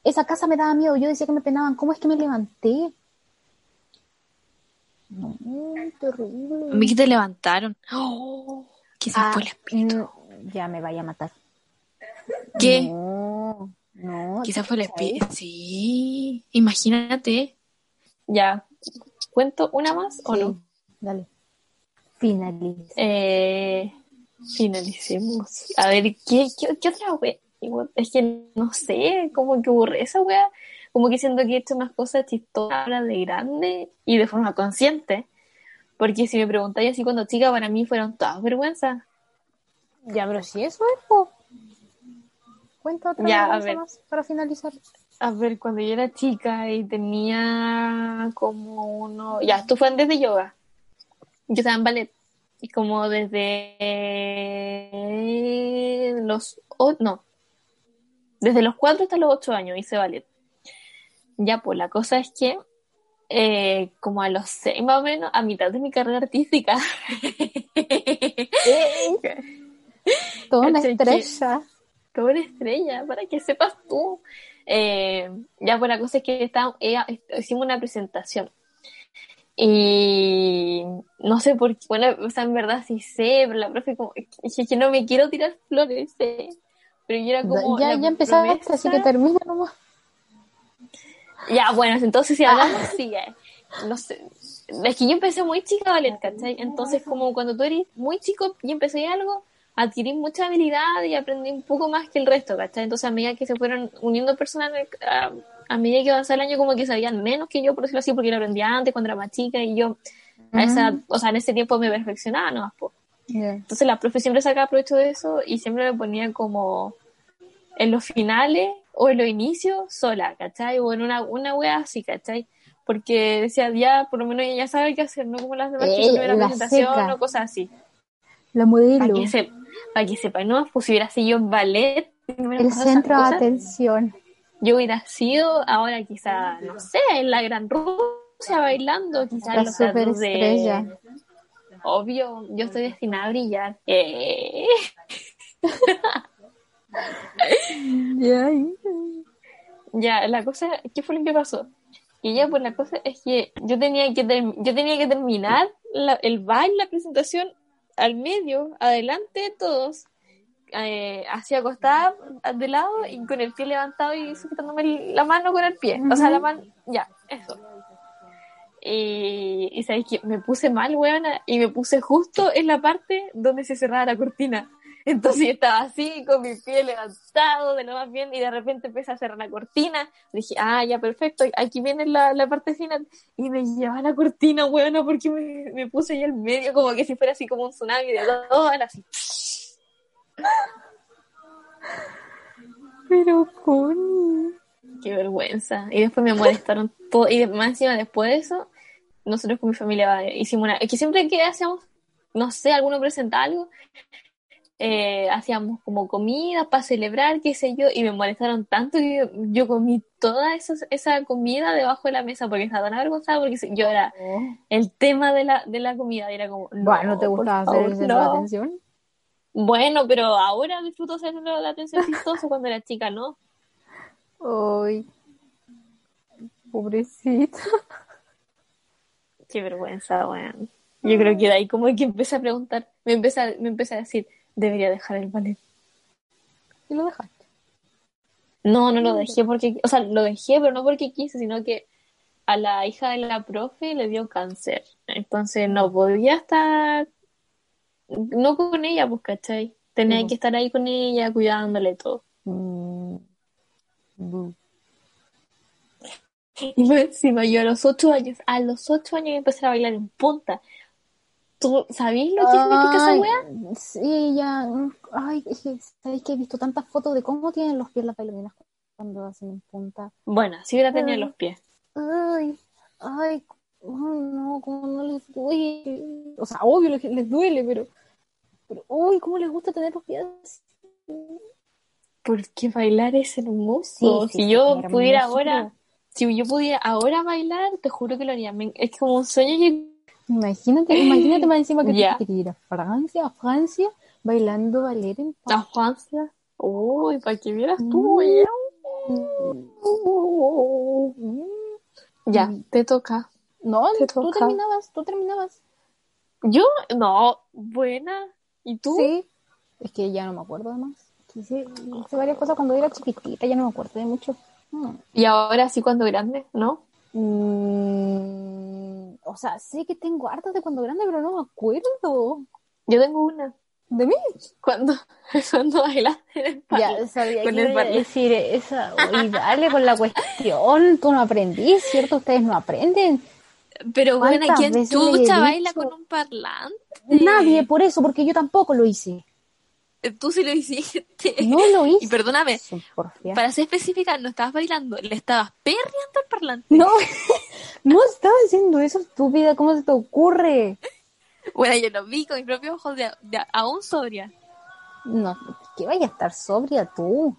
Esa casa me daba miedo, yo decía que me penaban, ¿cómo es que me levanté? No, terrible. A mí que te levantaron. Oh, quizás Ah, fue el espíritu. mm, ya me vaya a matar. ¿Qué? No, no. Quizás fue el ¿sabes? espíritu. Sí, imagínate. Ya, ¿cuento una más o Sí, no? Dale. Finaliza. Eh, finalicemos. A ver, ¿qué, qué, qué otra wea? Es que no sé, como que aburre esa wea. Como que siento que he hecho más cosas chistosas de grande y de forma consciente. Porque si me preguntáis así cuando chica, para mí fueron todas vergüenzas. Ya, pero si eso es, po. Cuenta otra Ya, a cosa ver. más para finalizar. A ver, cuando yo era chica y tenía como uno... Ya, esto fue antes de yoga. Yo estaba en ballet. Y como desde los... o- no. Desde los cuatro hasta los ocho años hice ballet. Ya, pues la cosa es que eh, como a los seis más o menos, a mitad de mi carrera artística, Toda una que- estrella. Toda una estrella, para que sepas tú. Eh, ya, pues la cosa es que está, ella- hicimos una presentación. Y no sé por qué, bueno, o sea, en verdad sí sé, pero la profe como, dije que no me quiero tirar flores, sé. Pero yo era como. ya, ya empezaste, promesa- así que termina nomás. Ya, bueno, entonces si hablamos, sigue. No sé. Es que yo empecé muy chica ballet, ¿cachai? Entonces, como cuando tú eres muy chico y empecé algo, adquirí mucha habilidad y aprendí un poco más que el resto, ¿cachai? Entonces, a medida que se fueron uniendo personas, a, a medida que avanzaba el año, como que sabían menos que yo, por decirlo así, porque yo lo aprendía antes, cuando era más chica, y yo, a esa, o sea, en ese tiempo me perfeccionaba nomás, po. Entonces la profe siempre sacaba provecho de eso y siempre me ponía como en los finales o en los inicios sola, ¿cachai? O en una, una wea así, ¿cachai? Porque decía, ya, por lo menos ella sabe qué hacer, no como las demás que la presentación seca. o cosas así. La Para modelo. que, se, para que sepa, ¿no? Pues si hubiera sido ballet, no hubieran El centro de atención. yo hubiera sido ahora quizá, no sé, en la Gran Rusia bailando, quizá La en los de... Obvio, yo estoy destinada a brillar. Eh. Ya, Ya, la cosa, ¿qué fue lo que pasó? Y ya, pues la cosa es que yo tenía que, yo tenía que terminar la- el baile, la presentación, al medio, adelante de todos, eh, así acostada de lado y con el pie levantado y sujetándome la mano con el pie. O sea, la mano, ya, eso. Y, y sabéis que me puse mal, weona, y me puse justo en la parte donde se cerraba la cortina. Entonces estaba así, con mi pie levantado, de lo más bien, y de repente empecé a cerrar la cortina. Dije, ah, ya, perfecto, aquí viene la, la parte final. Y me lleva la cortina, bueno, porque me, me puse ahí al medio, como que si fuera así como un tsunami de horas, así. Pero. Qué vergüenza. Y después me molestaron todo. Y más encima, después de eso, nosotros con mi familia hicimos una. Es que siempre que hacíamos, no sé, alguno presenta algo, eh, hacíamos como comida para celebrar, qué sé yo, y me molestaron tanto que yo, yo comí toda esa, esa comida debajo de la mesa porque estaba tan avergonzada porque yo era el tema de la, de la comida. Era como. Bueno, ¿te gustaba hacer favor, el centro de no. atención? Bueno, pero ahora disfruto ser la atención chistoso cuando era chica, ¿no? Ay, pobrecita. Qué vergüenza, weón. Yo creo que de ahí como que empecé a preguntar, me empecé a, me empecé a decir, debería dejar el ballet. Y lo dejaste. No, no lo dejé porque, o sea, lo dejé, pero no porque quise, sino que a la hija de la profe le dio cáncer. Entonces no podía estar, no con ella, pues, ¿cachai? Tenía pues. que estar ahí con ella, cuidándole todo. Mm. Bu. Y más encima, yo a los ocho años, a los ocho años empecé a bailar en punta. ¿Tú sabías lo que significa esa Ay, wea? Sí, ya. Ay, ¿sabéis que he visto tantas fotos de cómo tienen los pies las bailarinas cuando hacen en punta? Bueno, si hubiera tenido Mm. los pies. Ay, ay, ay, no, como no les duele. O sea, obvio les, les duele, pero, pero, uy, cómo les gusta tener los pies. así. Porque bailar es hermoso. Sí, sí, si sí, yo pudiera hermoso. ahora, si yo pudiera ahora bailar, te juro que lo haría. Me- Es como un sueño que Imagínate, imagínate más encima que Ya. querías ir a Francia, a Francia, bailando ballet en a paz. Francia. Uy, para que vieras tú, Mm. oye. Mm. Ya, te toca. No, Te tú toca. terminabas, tú terminabas. Yo, no, buena. ¿Y tú? Sí. Es que ya no me acuerdo además. Hice, hice varias cosas cuando era chiquitita, ya no me acuerdo de mucho. Y ahora sí cuando grande, ¿no? Mm, o sea, sé que tengo hartas de cuando grande, pero no me acuerdo. Yo tengo una. ¿De mí? Cuando, cuando bailaste en el Ya, sabía Con que el decir esa. Y dale con la cuestión. Tú no aprendí, ¿cierto? Ustedes no aprenden. Pero bueno, ¿Cuántas ¿quién chucha baila con un parlante? Nadie, por eso, porque yo tampoco lo hice. Tú sí lo hiciste. No lo hice. Y perdóname, para ser específica, no estabas bailando, le estabas perreando al parlante. No, no estaba haciendo eso, estúpida. ¿Cómo se te ocurre? Bueno, yo lo vi con mis propios ojos de, de- aún sobria. No, que vaya a estar sobria tú.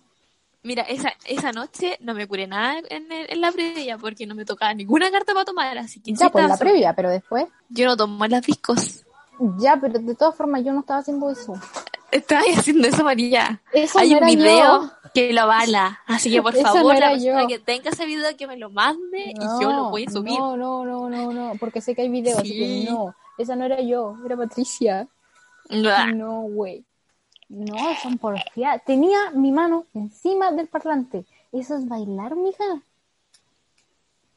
Mira, esa, esa noche no me curé nada en, el- en la previa porque no me tocaba ninguna carta para tomar, así que Ya, pues estaba la previa, pero después. Yo no tomo las discos. Ya, pero de todas formas yo no estaba haciendo eso. Estaba haciendo eso, María. Eso Hay no un video yo. que lo avala. Así que por Eso favor, no la era persona yo. que tenga ese video que me lo mande y yo lo voy a subir. No, no, no, no, no, porque sé que hay videos, así Sí. que no. Esa no era yo, era Patricia. Blah. No, güey. No, son porfía. Tenía mi mano encima del parlante. ¿Eso es bailar, mija?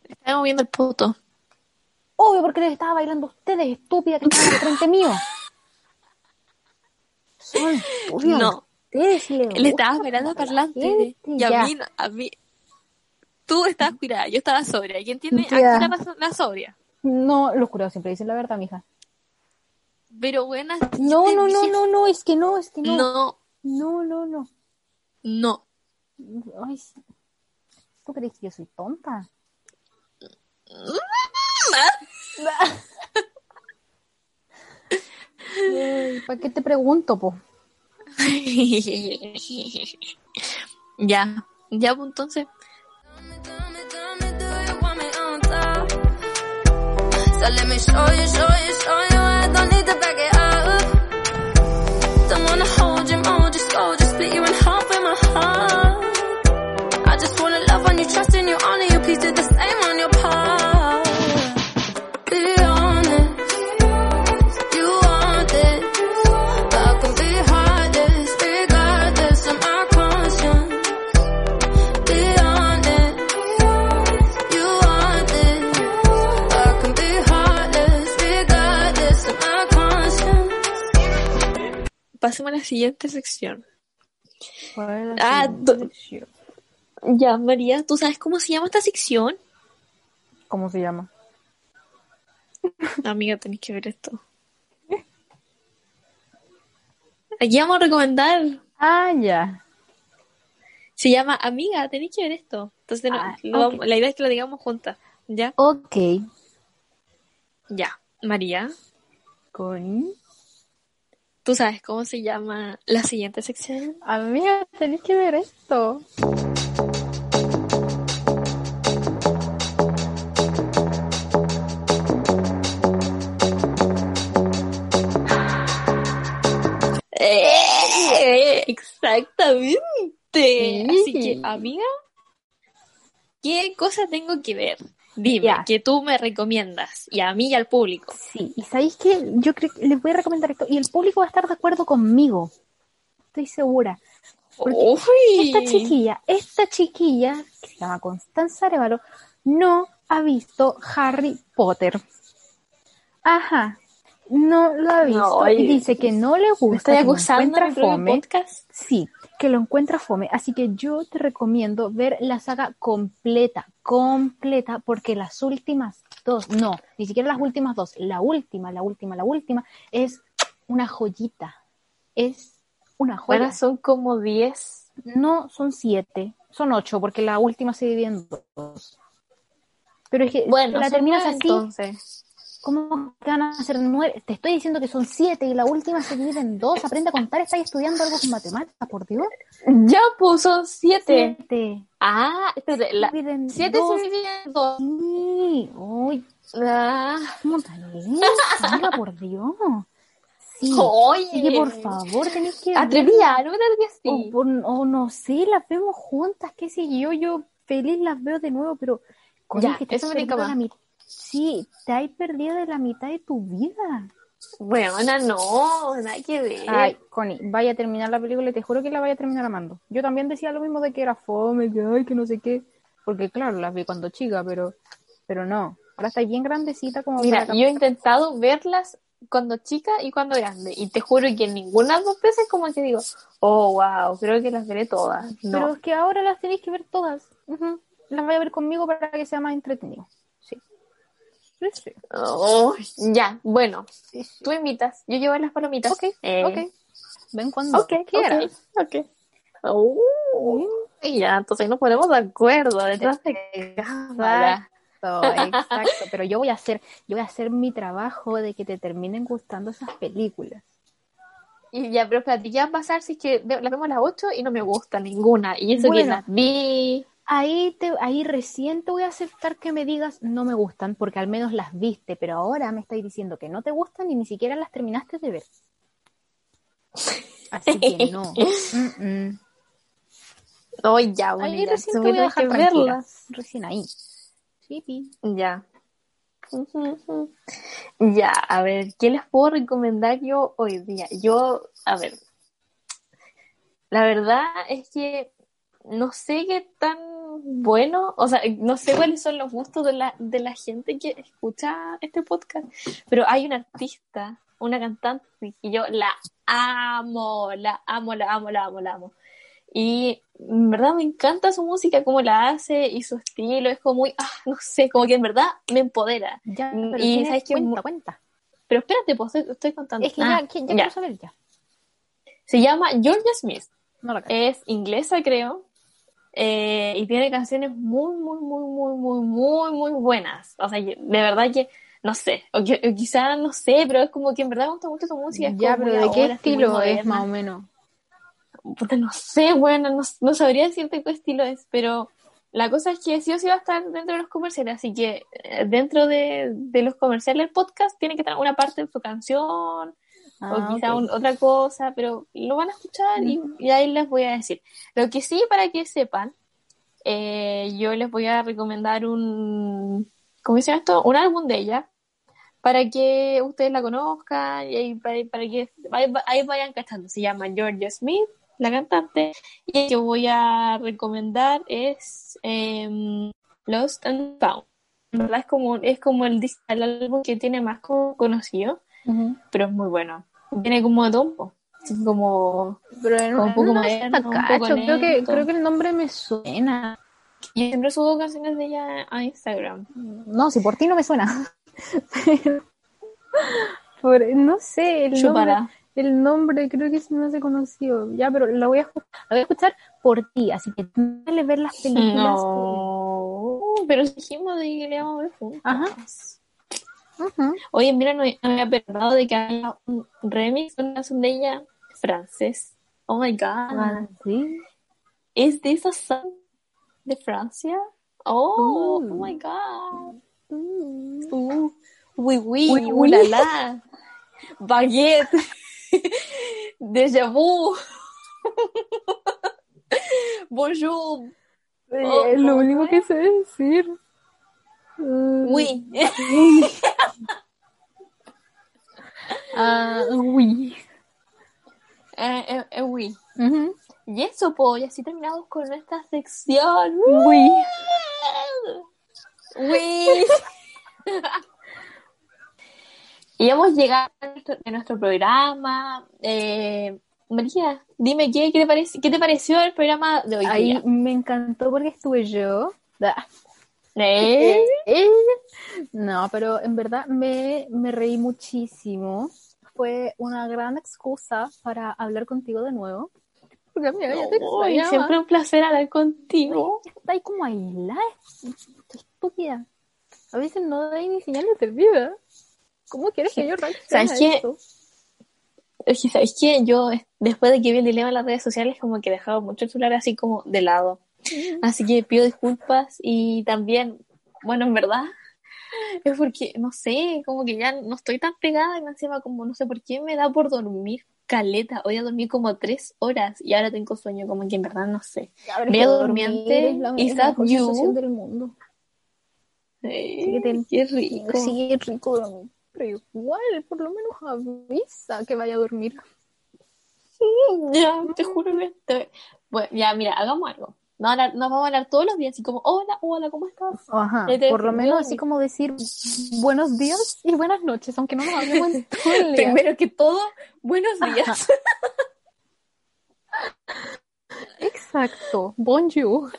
Estaba moviendo el puto. Obvio, porque les estaba bailando a ustedes, estúpida, que estaban frente mío. No. Les Le al como a la parlante. y a mí, a mí. Tú estabas cuidada, yo estaba sobria. ¿Quién tiene aquí la, la sobria? No, los curados siempre dicen la verdad, mija. Pero buena. No, no, no, no, no, es que no, es que no. No, No, no, no. no. Ay. ¿tú crees que yo soy tonta? ¿Para qué te pregunto, po? ya, ya, pues entonces. So let me show you, show you, show you. I don't need to back it up. Pasemos a la siguiente sección. ¿Cuál es la Ah, sección? Ya, María, ¿tú sabes cómo se llama esta sección? ¿Cómo se llama? Amiga, tenés que ver esto. Aquí vamos a recomendar. Ah, ya. Se llama Amiga, tenéis que ver esto. Entonces, no- Ah, lo la idea es que lo digamos juntas. ¿Ya? Ok. Ya. María, Con... ¿tú sabes cómo se llama la siguiente sección? Amiga, tenés que ver esto. ¡Eh! Exactamente. Sí. Así que, amiga, ¿qué cosa tengo que ver? Dime, que tú me recomiendas, y a mí y al público. Sí, y sabéis que yo creo que les voy a recomendar esto y el público va a estar de acuerdo conmigo. Estoy segura. Uy. Esta chiquilla, esta chiquilla, que se llama Constanza Arevalo, no ha visto Harry Potter. Ajá. No lo ha visto No, y dice que no le gusta, ¿Me estoy acusando en encuentra fome. podcast? Sí, que lo encuentra fome. Así que yo te recomiendo ver la saga completa, completa, porque las últimas dos, no, ni siquiera las últimas dos, la última, la última, la última, es una joyita. Es una joya. Ahora son como 10. No son siete, son ocho, porque la última se divide en dos. Pero es que Bueno, la terminas así, entonces. ¿Cómo que van a ser nueve? Te estoy diciendo que son siete y la última se divide en dos. Aprende a contar, estás estudiando algo con matemáticas, por Dios. Ya, pues son 7. Siete. Ah, espérate, la... Se divide en 7 dos. se divide en 2. Sí, uy, Ah. ¿cómo tan? Amiga, por Dios. Sí. Oye. Así que por favor tenés que Atrevida, no me que O, por- o no sé, las vemos juntas, qué sé yo, yo feliz las veo de nuevo, pero con Ya, que te eso me la Sí, te has perdido de la mitad de tu vida. Bueno, no, nada que ver. Ay, Connie, vaya a terminar la película y te juro que la vaya a terminar amando. Yo también decía lo mismo de que era fome, que ay, que no sé qué. Porque claro, las vi cuando chica, pero, pero no. Ahora está bien grandecita como Mira, yo he intentado verlas cuando chica y cuando grande. Y te juro que en ninguna de las dos veces como que digo, oh, wow, creo que las veré todas. No. Pero es que ahora las tenéis que ver todas. Las voy a ver conmigo para que sea más entretenido. Sí. Oh, ya, bueno, sí, sí. tú invitas, yo llevo las palomitas. Ok, Eh, ok. Ven cuando quieras. ok, ok. Oh, ya, entonces nos ponemos de acuerdo detrás de cámara. Exacto, exacto. Pero yo voy a hacer, yo voy a hacer mi trabajo de que te terminen gustando esas películas. Y ya, pero espérate, ¿qué va a pasar si es que las vemos a las 8 y no me gusta ninguna? Y eso que Bueno. las vi. Ahí te, ahí recién te voy a aceptar que me digas no me gustan, porque al menos las viste, pero ahora me estáis diciendo que no te gustan y ni siquiera las terminaste de ver. Así que no. Mm, mm. Oh, ya, bueno, Ahí recién te voy a dejar verlas. Recién ahí. Sí, pi. Ya. Ya, a ver, ¿qué les puedo recomendar yo hoy día? Yo, a ver, la verdad es que no sé qué tan bueno, o sea, no sé cuáles son los gustos de la, de la gente que escucha este podcast, pero hay una artista, una cantante que yo la amo, la amo, la amo, la amo, la amo. Y en verdad me encanta su música, cómo la hace y su estilo, es como muy, ah, no sé, como que en verdad me empodera. Ya, Mm, pero y sabes que cuenta, cuenta. Pero espérate, pues estoy, estoy contando. Es que Ah, ya, que- ya ya. quiero saber ya. Se llama Georgia Smith. No. Es inglesa, creo. Eh, y tiene canciones muy, muy, muy, muy, muy, muy, muy buenas. O sea, de verdad que, no sé, o, que- o quizá no sé, pero es como que en verdad me gusta mucho su música. es ya, pero ¿de qué estilo es más o menos? Puta, no sé, bueno, no, no sabría decirte qué estilo es, pero la cosa es que sí o sí va a estar dentro de los comerciales, así que eh, dentro de, de los comerciales del podcast tiene que estar una parte de su canción Ah, o quizá un- otra cosa, pero lo van a escuchar y, y ahí les voy a decir. Lo que sí, para que sepan, eh, yo les voy a recomendar un, ¿cómo se llama esto? Un álbum de ella, para que ustedes la conozcan y ahí, para, para que ahí, ahí vayan cachando. Se llama Georgia Smith, la cantante, y el que voy a recomendar es em, Lost and Found. En verdad es como, es como el, el álbum que tiene más co- pero es muy bueno. Tiene como de así como Pero en Como un poco no moderno, está un poco cacho, creo que, creo que el nombre me suena. yo siempre subo canciones de ella a Instagram. No, si por ti no me suena. Por- no sé, el nombre, el nombre creo que se me hace conocido. Ya, pero la voy a, la voy a escuchar por ti, así que dale ver las películas. No, pero dijimos de que le vamos a ver juntos. Ajá. Oye, mira, no, me había perdido de que haya un remix de una canción de ella francés. Oh my god. Ah, sí. ¿Es de esa song de Francia? Oh, Uh. oh my god. Mm. Uh, oui, oui, Oui, oui, oui. la la. Baguette. Déjà vu. Bonjour. Oh, es lo oh, único que sé decir. Mm. Oui. Ah, oui. Eh, eh, eh, oui. Ujú. Y eso, pues, y así terminamos con esta sección. Oui. Oui. y hemos llegado a nuestro, a nuestro programa. Eh, María, dime ¿qué, qué te parece, qué te pareció el programa de hoy Ahí me encantó porque estuve yo. ¿Eh? No, pero en verdad me, me reí muchísimo. Fue una gran excusa para hablar contigo de nuevo. Porque amiga, ya te extrañaba. siempre un placer hablar contigo. Está ahí como aislada, estúpida. A veces no da ni señales de vida. ¿Cómo quieres que yo reaccione ¿Sabes a qué? Es que, ¿sabes qué? Yo, después de que vi el dilema en las redes sociales, como que he dejado mucho el celular así como de lado. Así que pido disculpas y también, bueno, en verdad, es porque, no sé, como que ya no estoy tan pegada y me encima como, no sé por qué me da por dormir caleta. Hoy a dormir como tres horas y ahora tengo sueño, como que en verdad no sé. Ya, dormir Durmiente, es la, Is la mejor you? sensación del mundo. Que te- qué rico. Sí, es rico dormir. Pero igual, por lo menos avisa que vaya a dormir. Ya, te juro que te- Bueno, ya, mira, hagamos algo. Nos vamos a hablar todos los días, así como, hola, hola, ¿cómo estás? Ajá, te por lo menos así como decir buenos días y buenas noches, aunque no nos hablemos en todo el día. Primero que todo, buenos días. Exacto. Bonjour.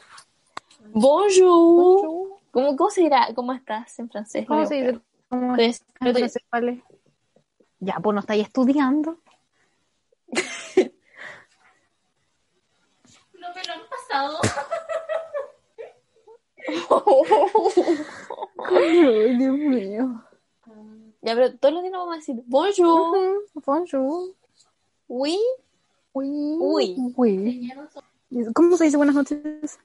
Bonjour. Bonjour. ¿Cómo, ¿Cómo se dirá? ¿Cómo estás en francés? ¿Cómo se dice? ¿Cómo buscar. es? Entonces, yo te- No sé cuál es. Ya, pues no estáis estudiando. Ay, Dios mío. ya, pero todos los días nos vamos a decir bonjour. Ujú, Bonjour. Oui. Uy. Uy. ¿Cómo se dice buenas noches?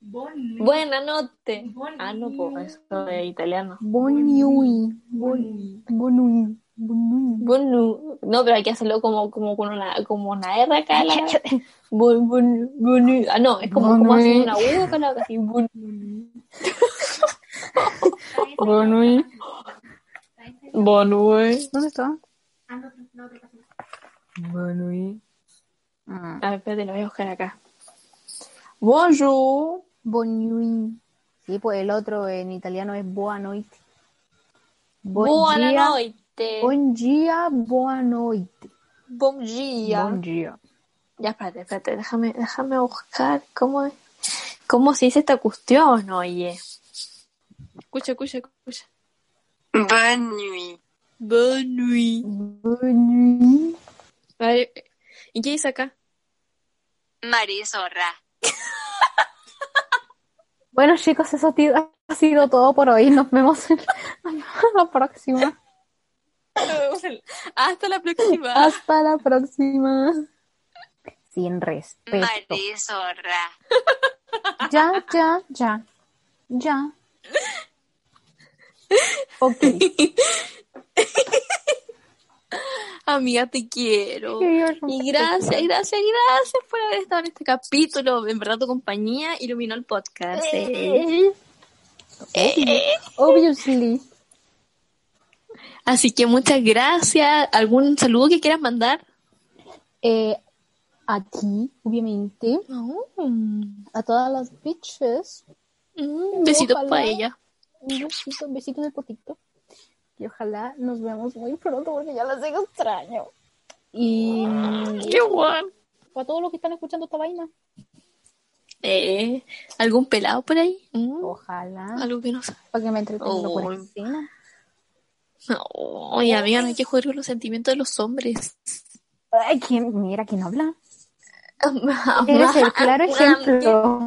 Buena noche. Ah, no, pues eso es italiano. Bonui. Bonui. Bonui. Bonu. No, pero hay que hacerlo como, como con una, como una R acá. La... Ah, no, es como, como hacer una U acá, la- así. Bon. Bonui. Bonui. ¿Dónde está? Bonui. Ah. A ver, espérate, lo voy a buscar acá. Bonjour. Bonui. Sí, pues el otro en italiano es boa noite. Noite. Buen dia, boa noite. Bom dia. Buen dia. Ya, espérate, espérate, déjame, déjame buscar cómo es, cómo se dice esta cuestión, oye. Escucha, escucha, escucha. Bonne nuit. Bonne nuit. ¿y qué dice acá? María Zorra. Bueno, chicos, eso ha sido todo por hoy. Nos vemos en la próxima. Hasta la próxima. Hasta la próxima. Sin respeto. María Zorra. Ya, ya, ya. Ya. Ok. Amiga, te quiero. Y gracias, gracias, gracias por haber estado en este capítulo. En verdad, tu compañía iluminó el podcast. eh. Obviously. Así que muchas gracias. ¿Algún saludo que quieras mandar? Eh, a ti, obviamente. Mm, A todas las bitches. mm, besitos Ojalá. para ella. Un besito, un besito de potito. Y ojalá nos veamos muy pronto porque ya las tengo extraño. Y Qué guay. para todos los que están escuchando esta vaina, Eh, ¿Algún pelado por ahí? Mm, ojalá, Algo que no sé. para que me entretenga Oh. por encima. Oye, amiga, no hay que jugar con los sentimientos de los hombres. Ay, ¿quién? Mira, ¿quién habla? Eres el claro ejemplo.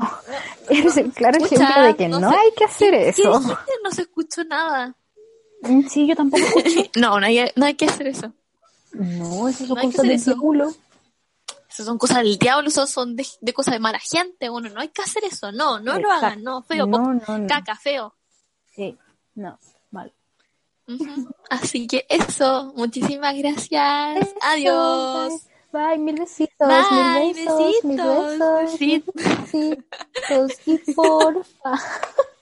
Eres el claro ejemplo de que no hay que hacer ¿Qué eso. No se escuchó nada. Sí, yo tampoco. No, no hay, no hay que hacer eso. No, esas son No cosas del eso. diablo. Esas son cosas del diablo, eso son de, de cosas de mala gente. Bueno, no hay que hacer eso. No, no lo hagan. No, feo. No, no. Caca, feo. Sí, no, Ujú. Así que eso. Muchísimas gracias. Adiós. Bye, bye, mil besitos, Bye, mil besos, mil besitos, besos, mil besitos. besitos y porfa.